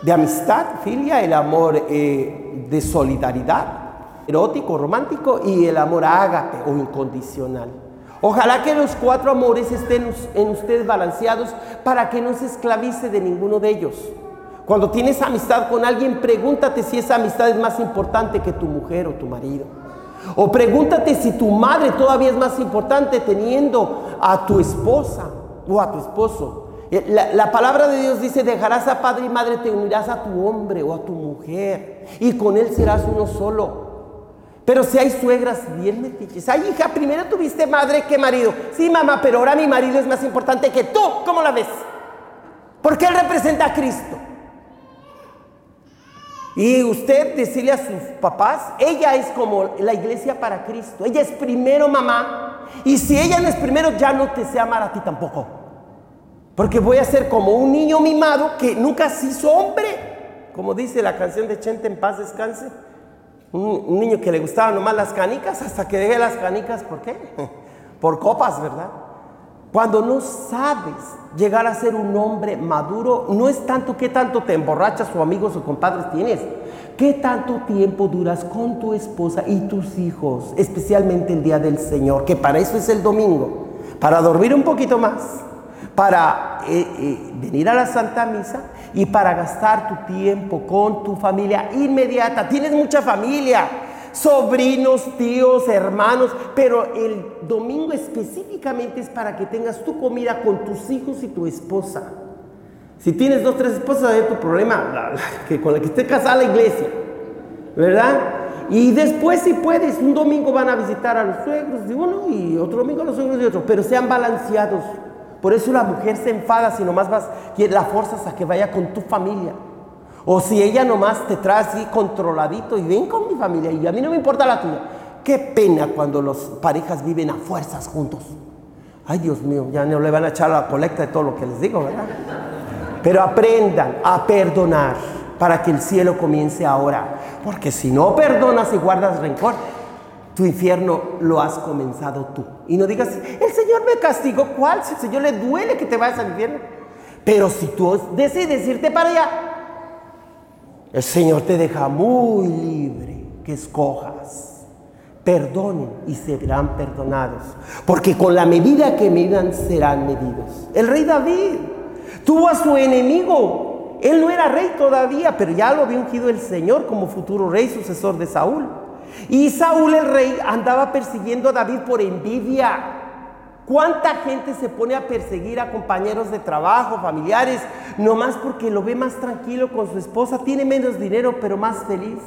de amistad, filia, el amor eh, de solidaridad, erótico, romántico, y el amor ágape o incondicional. Ojalá que los cuatro amores estén en ustedes balanceados para que no se esclavice de ninguno de ellos. Cuando tienes amistad con alguien, pregúntate si esa amistad es más importante que tu mujer o tu marido. O pregúntate si tu madre todavía es más importante teniendo a tu esposa o a tu esposo. Eh, la, la, palabra de Dios dice, dejarás a padre y madre, te unirás a tu hombre o a tu mujer y con él serás uno solo. Pero si hay suegras bien metiches. Ay, hija, primero tuviste madre que marido. Sí, mamá, pero ahora mi marido es más importante que tú. ¿Cómo la ves? Porque él representa a Cristo. Y usted decirle a sus papás, ella es como la iglesia para Cristo. Ella es primero mamá. Y si ella no es primero, ya no te sé amar a ti tampoco. Porque voy a ser como un niño mimado que nunca se hizo hombre. Como dice la canción de Chente en paz descanse. Un, niño que le gustaban nomás las canicas hasta que dejé las canicas, ¿por qué? Por copas, ¿verdad? Cuando no sabes llegar a ser un hombre maduro, no es tanto qué tanto te emborrachas o amigos o compadres tienes, qué tanto tiempo duras con tu esposa y tus hijos, especialmente el día del Señor, que para eso es el domingo, para dormir un poquito más, para eh, eh, venir a la Santa Misa y para gastar tu tiempo con tu familia inmediata. Tienes mucha familia, sobrinos, tíos, hermanos, pero el domingo específicamente es para que tengas tu comida con tus hijos y tu esposa. Si tienes dos, tres esposas, hay tu problema, que con la que esté casada la iglesia, ¿verdad? Y después, si puedes, un domingo van a visitar a los suegros de uno y otro domingo a los suegros de otro, pero sean balanceados. Por eso la mujer se enfada si nomás vas, la forzas a que vaya con tu familia. O si ella nomás te trae así controladito y ven con mi familia y a mí no me importa la tuya. Qué pena cuando las parejas viven a fuerzas juntos. Ay, Dios mío, ya no le van a echar la colecta de todo lo que les digo, ¿verdad? Pero aprendan a perdonar para que el cielo comience ahora. Porque si no perdonas y guardas rencor, tu infierno lo has comenzado tú. Y no digas, el Señor me castigó. ¿Cuál? Si el Señor le duele que te vayas al infierno. Pero si tú decides irte para allá, el Señor te deja muy libre que escojas. Perdonen y serán perdonados. Porque con la medida que midan serán medidos. El rey David tuvo a su enemigo. Él no era rey todavía, pero ya lo había ungido el Señor como futuro rey, sucesor de Saúl. Y Saúl el rey andaba persiguiendo a David por envidia. ¿Cuánta gente se pone a perseguir a compañeros de trabajo, familiares, nomás porque lo ve más tranquilo con su esposa? Tiene menos dinero, pero más feliz.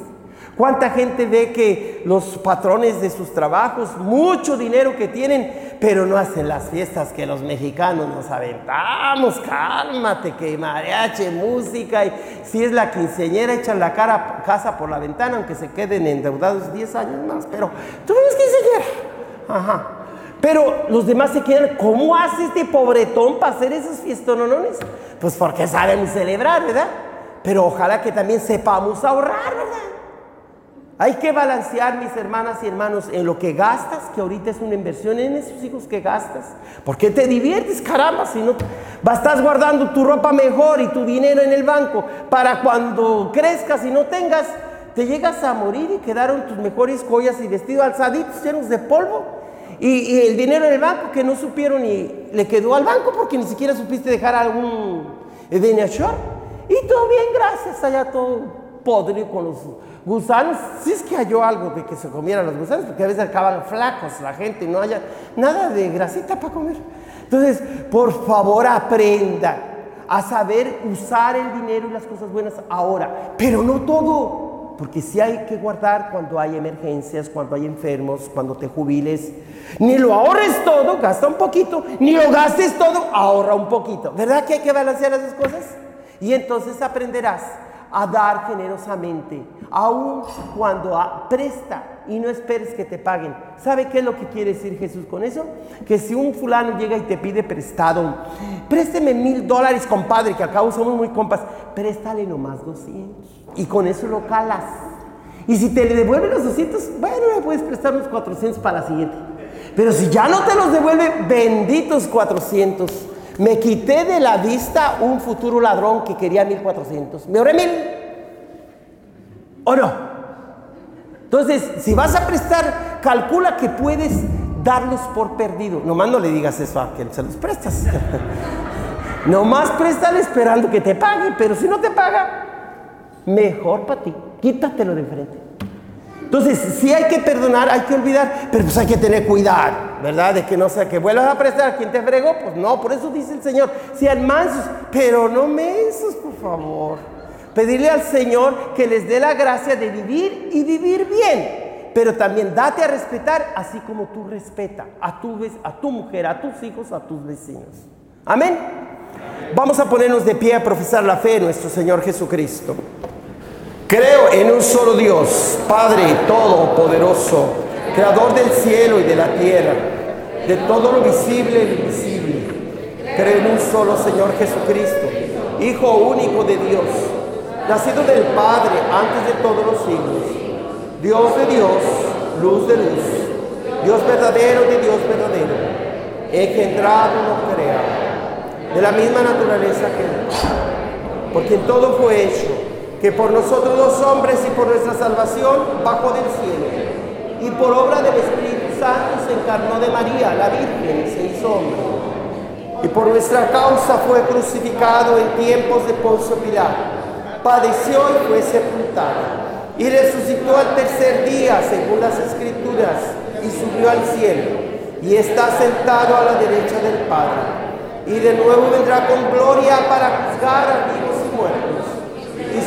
¿Cuánta gente ve que los patrones de sus trabajos, mucho dinero que tienen, pero no hacen las fiestas que los mexicanos nos aventamos? Cálmate, que mariachi, música, y si es la quinceñera, echan la cara casa por la ventana, aunque se queden endeudados 10 años más, pero tú ves quinceñera. Ajá. Pero los demás se quedan, ¿cómo hace este pobretón para hacer esos fiestonones? Pues porque sabemos celebrar, ¿verdad? Pero ojalá que también sepamos ahorrar, ¿verdad? Hay que balancear, mis hermanas y hermanos, en lo que gastas, que ahorita es una inversión, en esos hijos que gastas. Porque te diviertes, caramba, si no estás guardando tu ropa mejor y tu dinero en el banco para cuando crezcas y no tengas, te llegas a morir y quedaron tus mejores joyas y vestidos alzaditos llenos de polvo. Y, el dinero en el banco que no supieron y le quedó al banco porque ni siquiera supiste dejar algún dinero. Y todo bien, gracias, allá todo podrido con los gusanos. Si es que halló algo de que se comieran los gusanos, porque a veces acaban flacos la gente y no haya nada de grasita para comer. Entonces, por favor, aprenda a saber usar el dinero y las cosas buenas ahora, pero no todo porque si hay que guardar cuando hay emergencias, cuando hay enfermos, cuando te jubiles. Ni lo ahorres todo, gasta un poquito, ni lo gastes todo, ahorra un poquito. ¿Verdad que hay que balancear esas cosas? Y entonces aprenderás a dar generosamente, aun cuando presta y no esperes que te paguen. ¿Sabe qué es lo que quiere decir Jesús con eso? Que si un fulano llega y te pide prestado, présteme mil dólares, compadre, que acá somos muy compas, préstale nomás 200 y con eso lo calas. Y si te devuelven los 200, bueno, me puedes prestar unos 400 para la siguiente. Pero si ya no te los devuelve, benditos 400. Me quité de la vista un futuro ladrón que quería 1400. ¿Me ahorré mil? ¿O no? Entonces, si vas a prestar, calcula que puedes darlos por perdido. Nomás no le digas eso a quien se los prestas. Nomás préstale esperando que te pague, pero si no te paga, mejor para ti. Quítatelo de frente. Entonces, si hay que perdonar, hay que olvidar, pero pues hay que tener cuidado, ¿verdad? De que no sea que vuelvas a prestar a quien te fregó, pues no, por eso dice el Señor, sean mansos, pero no mensos, por favor. Pedirle al Señor que les dé la gracia de vivir y vivir bien, pero también date a respetar así como tú respeta a tu, a tu mujer, a tus hijos, a tus vecinos. Amén. Vamos a ponernos de pie a profesar la fe en nuestro Señor Jesucristo. Creo en un solo Dios, Padre Todopoderoso, Creador del cielo y de la tierra, de todo lo visible y invisible. Creo en un solo Señor Jesucristo, Hijo único de Dios, nacido del Padre antes de todos los siglos, Dios de Dios, luz de luz, Dios verdadero de Dios verdadero, engendrado, no creado, de la misma naturaleza que Él, por quien todo fue hecho que por nosotros los hombres y por nuestra salvación bajó del cielo, y por obra del Espíritu Santo se encarnó de María, la Virgen, se hizo hombre. Y por nuestra causa fue crucificado en tiempos de Poncio Pilato, padeció y fue sepultado, y resucitó al tercer día, según las Escrituras, y subió al cielo, y está sentado a la derecha del Padre. Y de nuevo vendrá con gloria para juzgar a vivos y muertos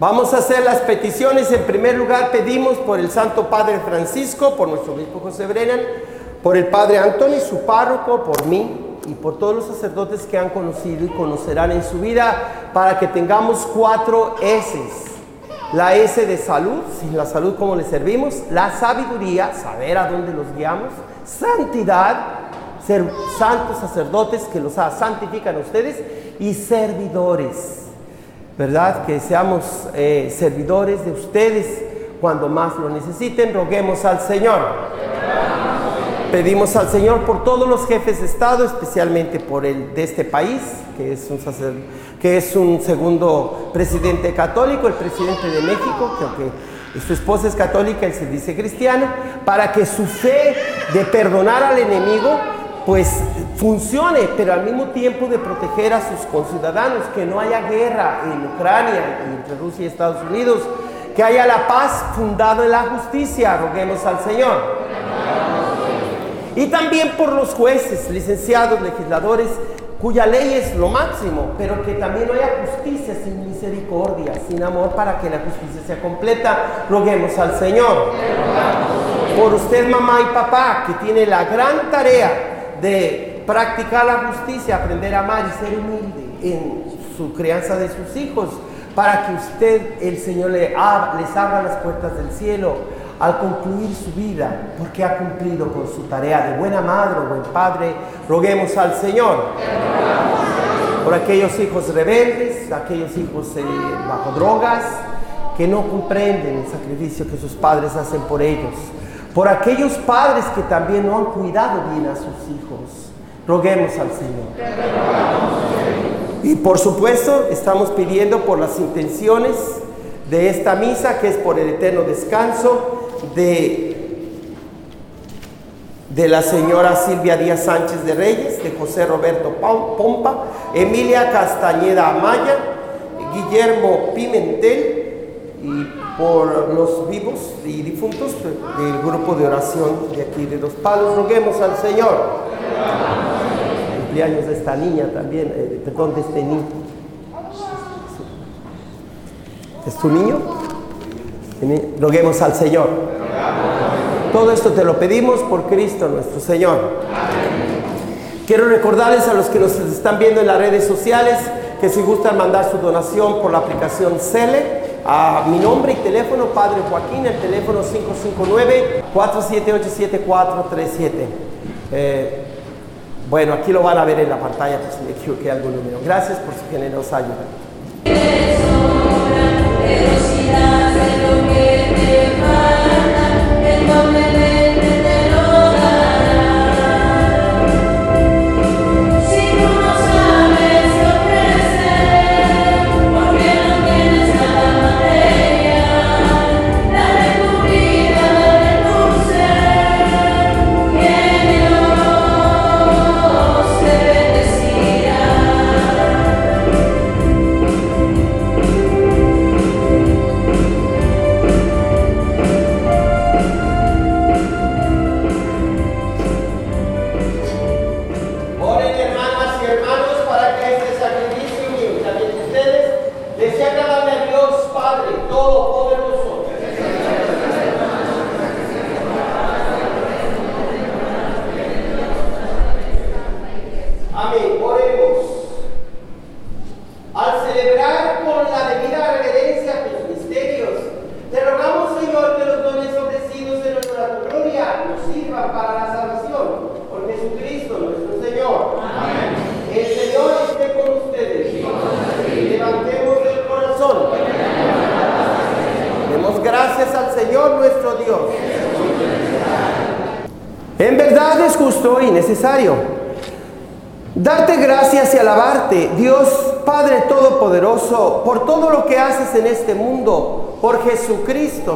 Vamos a hacer las peticiones. En primer lugar, pedimos por el Santo Padre Francisco, por nuestro obispo José Brennan, por el Padre Antonio, su párroco, por mí y por todos los sacerdotes que han conocido y conocerán en su vida, para que tengamos cuatro S. La S de salud, sin la salud como le servimos, la sabiduría, saber a dónde los guiamos, santidad, ser santos sacerdotes que los santifican a ustedes y servidores ¿verdad? Que seamos eh, servidores de ustedes cuando más lo necesiten. Roguemos al Señor. Pedimos al Señor por todos los jefes de Estado, especialmente por el de este país, que es un, sacer- que es un segundo presidente católico, el presidente de México, que aunque su esposa es católica, él se dice cristiano, para que su fe de perdonar al enemigo pues funcione, pero al mismo tiempo de proteger a sus conciudadanos, que no haya guerra en Ucrania entre Rusia y Estados Unidos, que haya la paz fundada en la justicia, roguemos al Señor. Y también por los jueces, licenciados, legisladores, cuya ley es lo máximo, pero que también no haya justicia sin misericordia, sin amor, para que la justicia sea completa. Roguemos al Señor. Por usted, mamá y papá, que tiene la gran tarea de practicar la justicia, aprender a amar y ser humilde en su crianza de sus hijos, para que usted, el Señor, les abra las puertas del cielo al concluir su vida, porque ha cumplido con su tarea de buena madre o buen padre, roguemos al Señor. Por aquellos hijos rebeldes, aquellos hijos eh, bajo drogas, que no comprenden el sacrificio que sus padres hacen por ellos. Por aquellos padres que también no han cuidado bien a sus hijos, roguemos al Señor. Y por supuesto, estamos pidiendo por las intenciones de esta misa, que es por el eterno descanso de, de la señora Silvia Díaz Sánchez de Reyes, de José Roberto Pompa, Emilia Castañeda Amaya, Guillermo Pimentel y por los vivos y difuntos del grupo de oración de aquí de Dos Palos. Roguemos al Señor cumpleaños de esta niña también, eh, perdón, de este niño. ¿Es tu niño? Ni- Roguemos al Señor. Todo esto te lo pedimos por Cristo nuestro Señor. Quiero recordarles a los que nos están viendo en las redes sociales que si gustan mandar su donación por la aplicación Cele a mi nombre y teléfono, Padre Joaquín, el teléfono 559-478-7437. Eh, bueno, aquí lo van a ver en la pantalla, pues si me equivoqué algún número. Gracias por su generosa ayuda.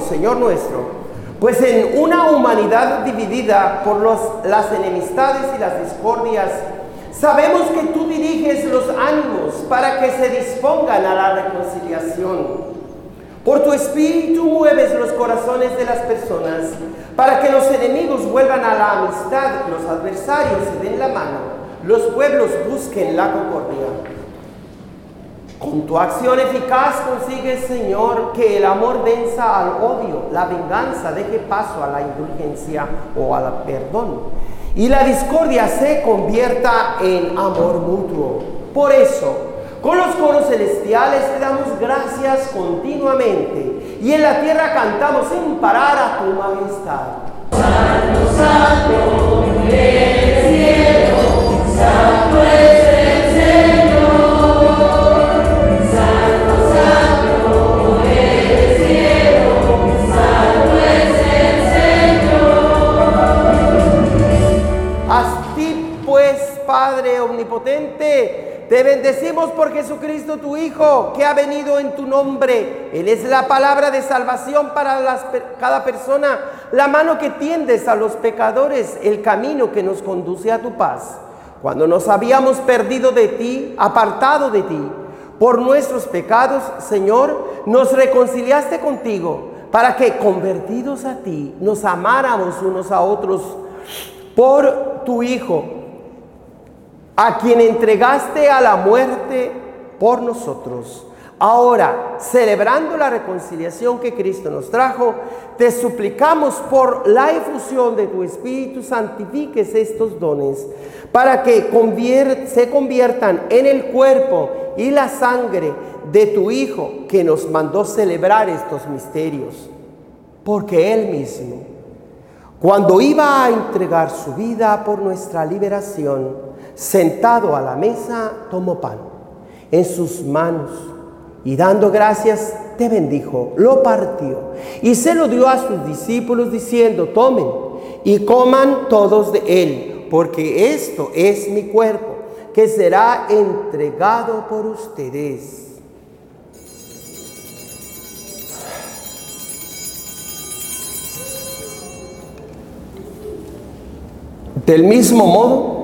Señor nuestro. Pues en una humanidad dividida por los- las enemistades y las discordias, sabemos que tú diriges los ánimos para que se dispongan a la reconciliación. Por tu espíritu mueves los corazones de las personas para que los enemigos vuelvan a la amistad, los adversarios se den la mano, los pueblos busquen la. Con tu acción eficaz consigues, Señor, que el amor venza al odio, la venganza deje paso a la indulgencia o al perdón, y la discordia se convierta en amor mutuo. Por eso, con los coros celestiales te damos gracias continuamente, y en la tierra cantamos sin parar a tu majestad. Te bendecimos por Jesucristo tu Hijo, que ha venido en tu nombre. Él es la palabra de salvación para las cada persona, la mano que tiendes a los pecadores, el camino que nos conduce a tu paz. Cuando nos habíamos perdido de ti, apartado de ti, por nuestros pecados, Señor, nos reconciliaste contigo para que, convertidos a ti, nos amáramos unos a otros por tu Hijo, a quien entregaste a la muerte por nosotros. Ahora, celebrando la reconciliación que Cristo nos trajo, te suplicamos por la efusión de tu Espíritu, santifiques estos dones para que se conviertan en el cuerpo y la sangre de tu Hijo que nos mandó celebrar estos misterios. Porque Él mismo, cuando iba a entregar su vida por nuestra liberación, sentado a la mesa, tomó pan en sus manos y dando gracias, te bendijo, lo partió y se lo dio a sus discípulos diciendo, tomen y coman todos de él, porque esto es mi cuerpo que será entregado por ustedes. Del mismo modo,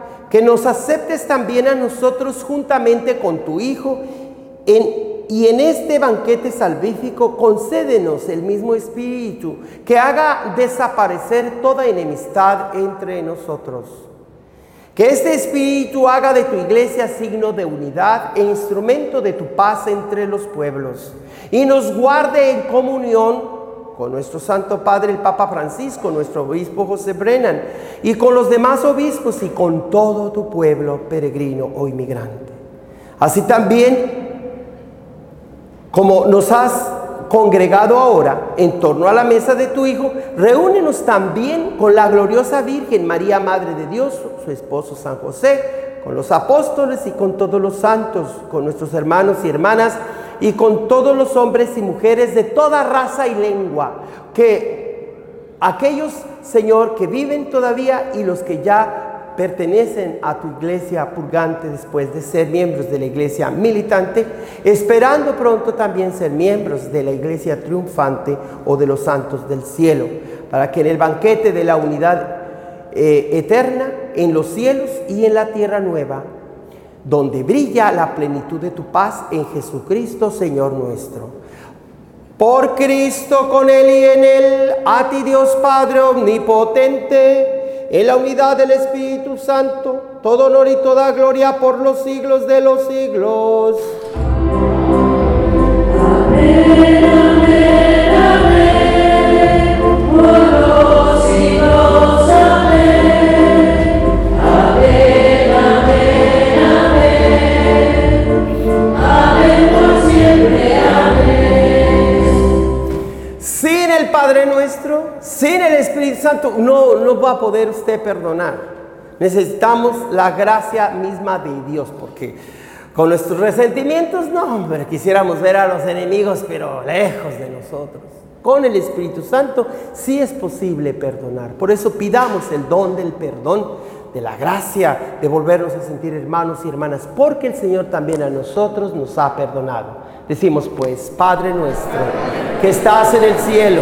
que nos aceptes también a nosotros juntamente con tu Hijo y en este banquete salvífico concédenos el mismo Espíritu que haga desaparecer toda enemistad entre nosotros. Que este Espíritu haga de tu iglesia signo de unidad e instrumento de tu paz entre los pueblos y nos guarde en comunión con nuestro Santo Padre el Papa Francisco, nuestro obispo José Brennan y con los demás obispos y con todo tu pueblo peregrino o inmigrante. Así también como nos has congregado ahora en torno a la mesa de tu Hijo, reúnenos también con la gloriosa Virgen María, Madre de Dios, su esposo San José, con los apóstoles y con todos los santos, con nuestros hermanos y hermanas y con todos los hombres y mujeres de toda raza y lengua, que aquellos, Señor, que viven todavía y los que ya pertenecen a tu iglesia purgante después de ser miembros de la iglesia militante, esperando pronto también ser miembros de la iglesia triunfante o de los santos del cielo, para que en el banquete de la unidad eh, eterna, en los cielos y en la tierra nueva, donde brilla la plenitud de tu paz en Jesucristo, Señor nuestro. Por Cristo, con Él y en Él, a ti Dios Padre Omnipotente, en la unidad del Espíritu Santo, todo honor y toda gloria por los siglos de los siglos. Sin el Padre nuestro, sin el Espíritu Santo, no, no va a poder usted perdonar. Necesitamos la gracia misma de Dios, porque con nuestros resentimientos, no, hombre, quisiéramos ver a los enemigos, pero lejos de nosotros. Con el Espíritu Santo sí es posible perdonar. Por eso pidamos el don del perdón, de la gracia, de volvernos a sentir hermanos y hermanas, porque el Señor también a nosotros nos ha perdonado. Decimos pues, Padre nuestro, que estás en el cielo,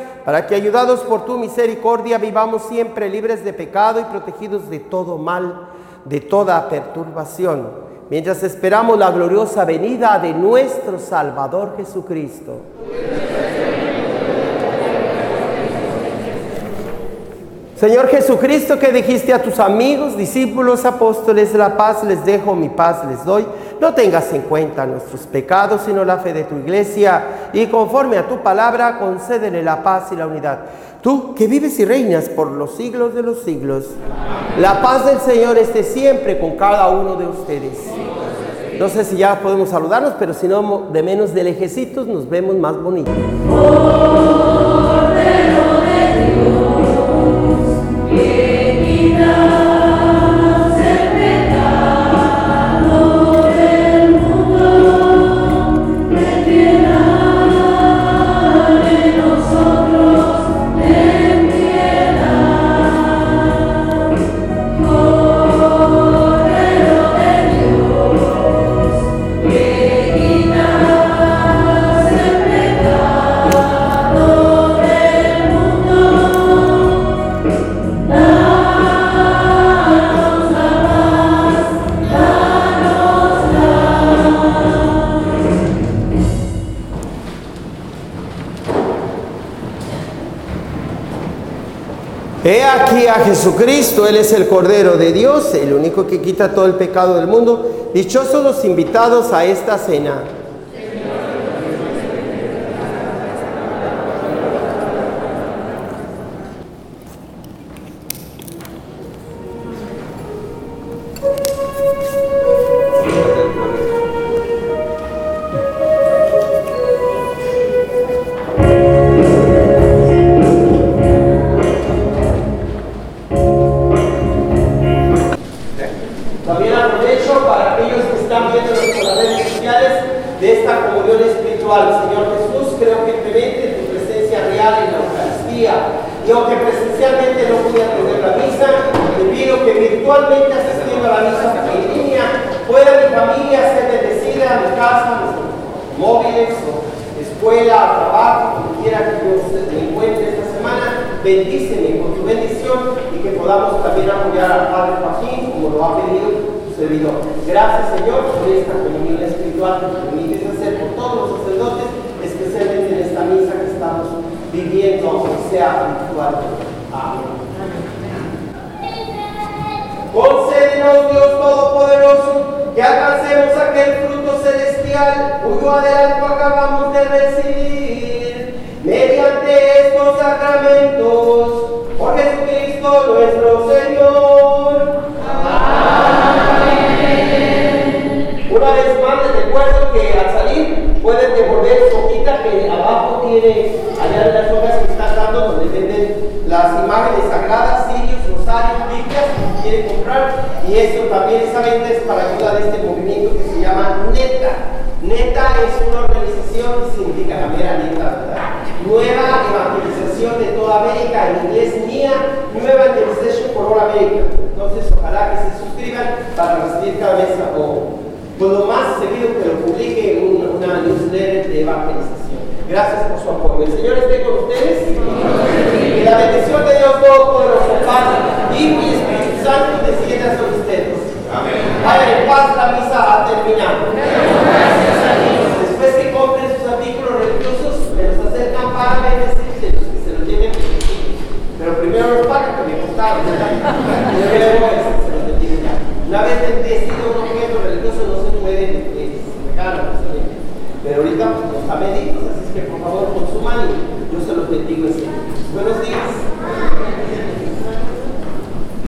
para que, ayudados por tu misericordia, vivamos siempre libres de pecado y protegidos de todo mal, de toda perturbación, mientras esperamos la gloriosa venida de nuestro Salvador Jesucristo. Señor Jesucristo, que dijiste a tus amigos, discípulos, apóstoles, la paz les dejo, mi paz les doy. No tengas en cuenta nuestros pecados, sino la fe de tu iglesia. Y conforme a tu palabra, concédele la paz y la unidad. Tú que vives y reinas por los siglos de los siglos, la paz del Señor esté siempre con cada uno de ustedes. No sé si ya podemos saludarnos, pero si no, de menos de lejecitos nos vemos más bonitos. Jesucristo, Él es el Cordero de Dios, el único que quita todo el pecado del mundo. Dichosos los invitados a esta cena. Virtualmente asistiendo a la misa en línea, pueda mi familia ser bendecida, mi casa, mis móviles, o escuela, trabajo, donde quiera que yo me encuentre esta semana, bendíceme con tu bendición y que podamos también apoyar al Padre Joaquín como lo ha pedido servidor. Gracias Señor por esta comunión espiritual que permites hacer por todos los sacerdotes, especialmente en esta misa que estamos viviendo, aunque sea virtual. Amén. Dios Todopoderoso, que alcancemos aquel fruto celestial cuyo adelanto acabamos de recibir mediante estos sacramentos. Por Jesucristo nuestro Señor. Una vez más les recuerdo que al salir pueden devolver su hojita que abajo tiene allá en las hojas que están dando donde venden las imágenes sagradas, sirios, rosarios, biblias que quieren comprar. Y esto también, esa venta es para ayuda de este movimiento que se llama NETA. NETA es una organización que significa la mera neta, ¿verdad? Nueva Evangelización de toda América, en inglés NIA, New Evangelization for All America. Entonces, ojalá que se suscriban para recibir cada mes o pues lo más seguido que lo publique un- una newsletter de evangelización. Gracias por su apoyo. El Señor esté con ustedes. Que la bendición de Dios Todopoderoso, Padre, Hijo y Espíritu Santo descienda sobre ustedes. Vayan en paz, la misa ha terminado. Después que compren sus artículos religiosos, me los acercan para bendecirse, los que se los lleven bendecidos. Pero primero los pagan, que me costaron, ¿verdad? Y luego se los bendigo ya. Una vez bendecido un objeto religioso no se puede eh, regalar, no se vende. Pero ahorita pues, los está benditos, así es que por favor consuman y yo se los bendigo. Buenos días.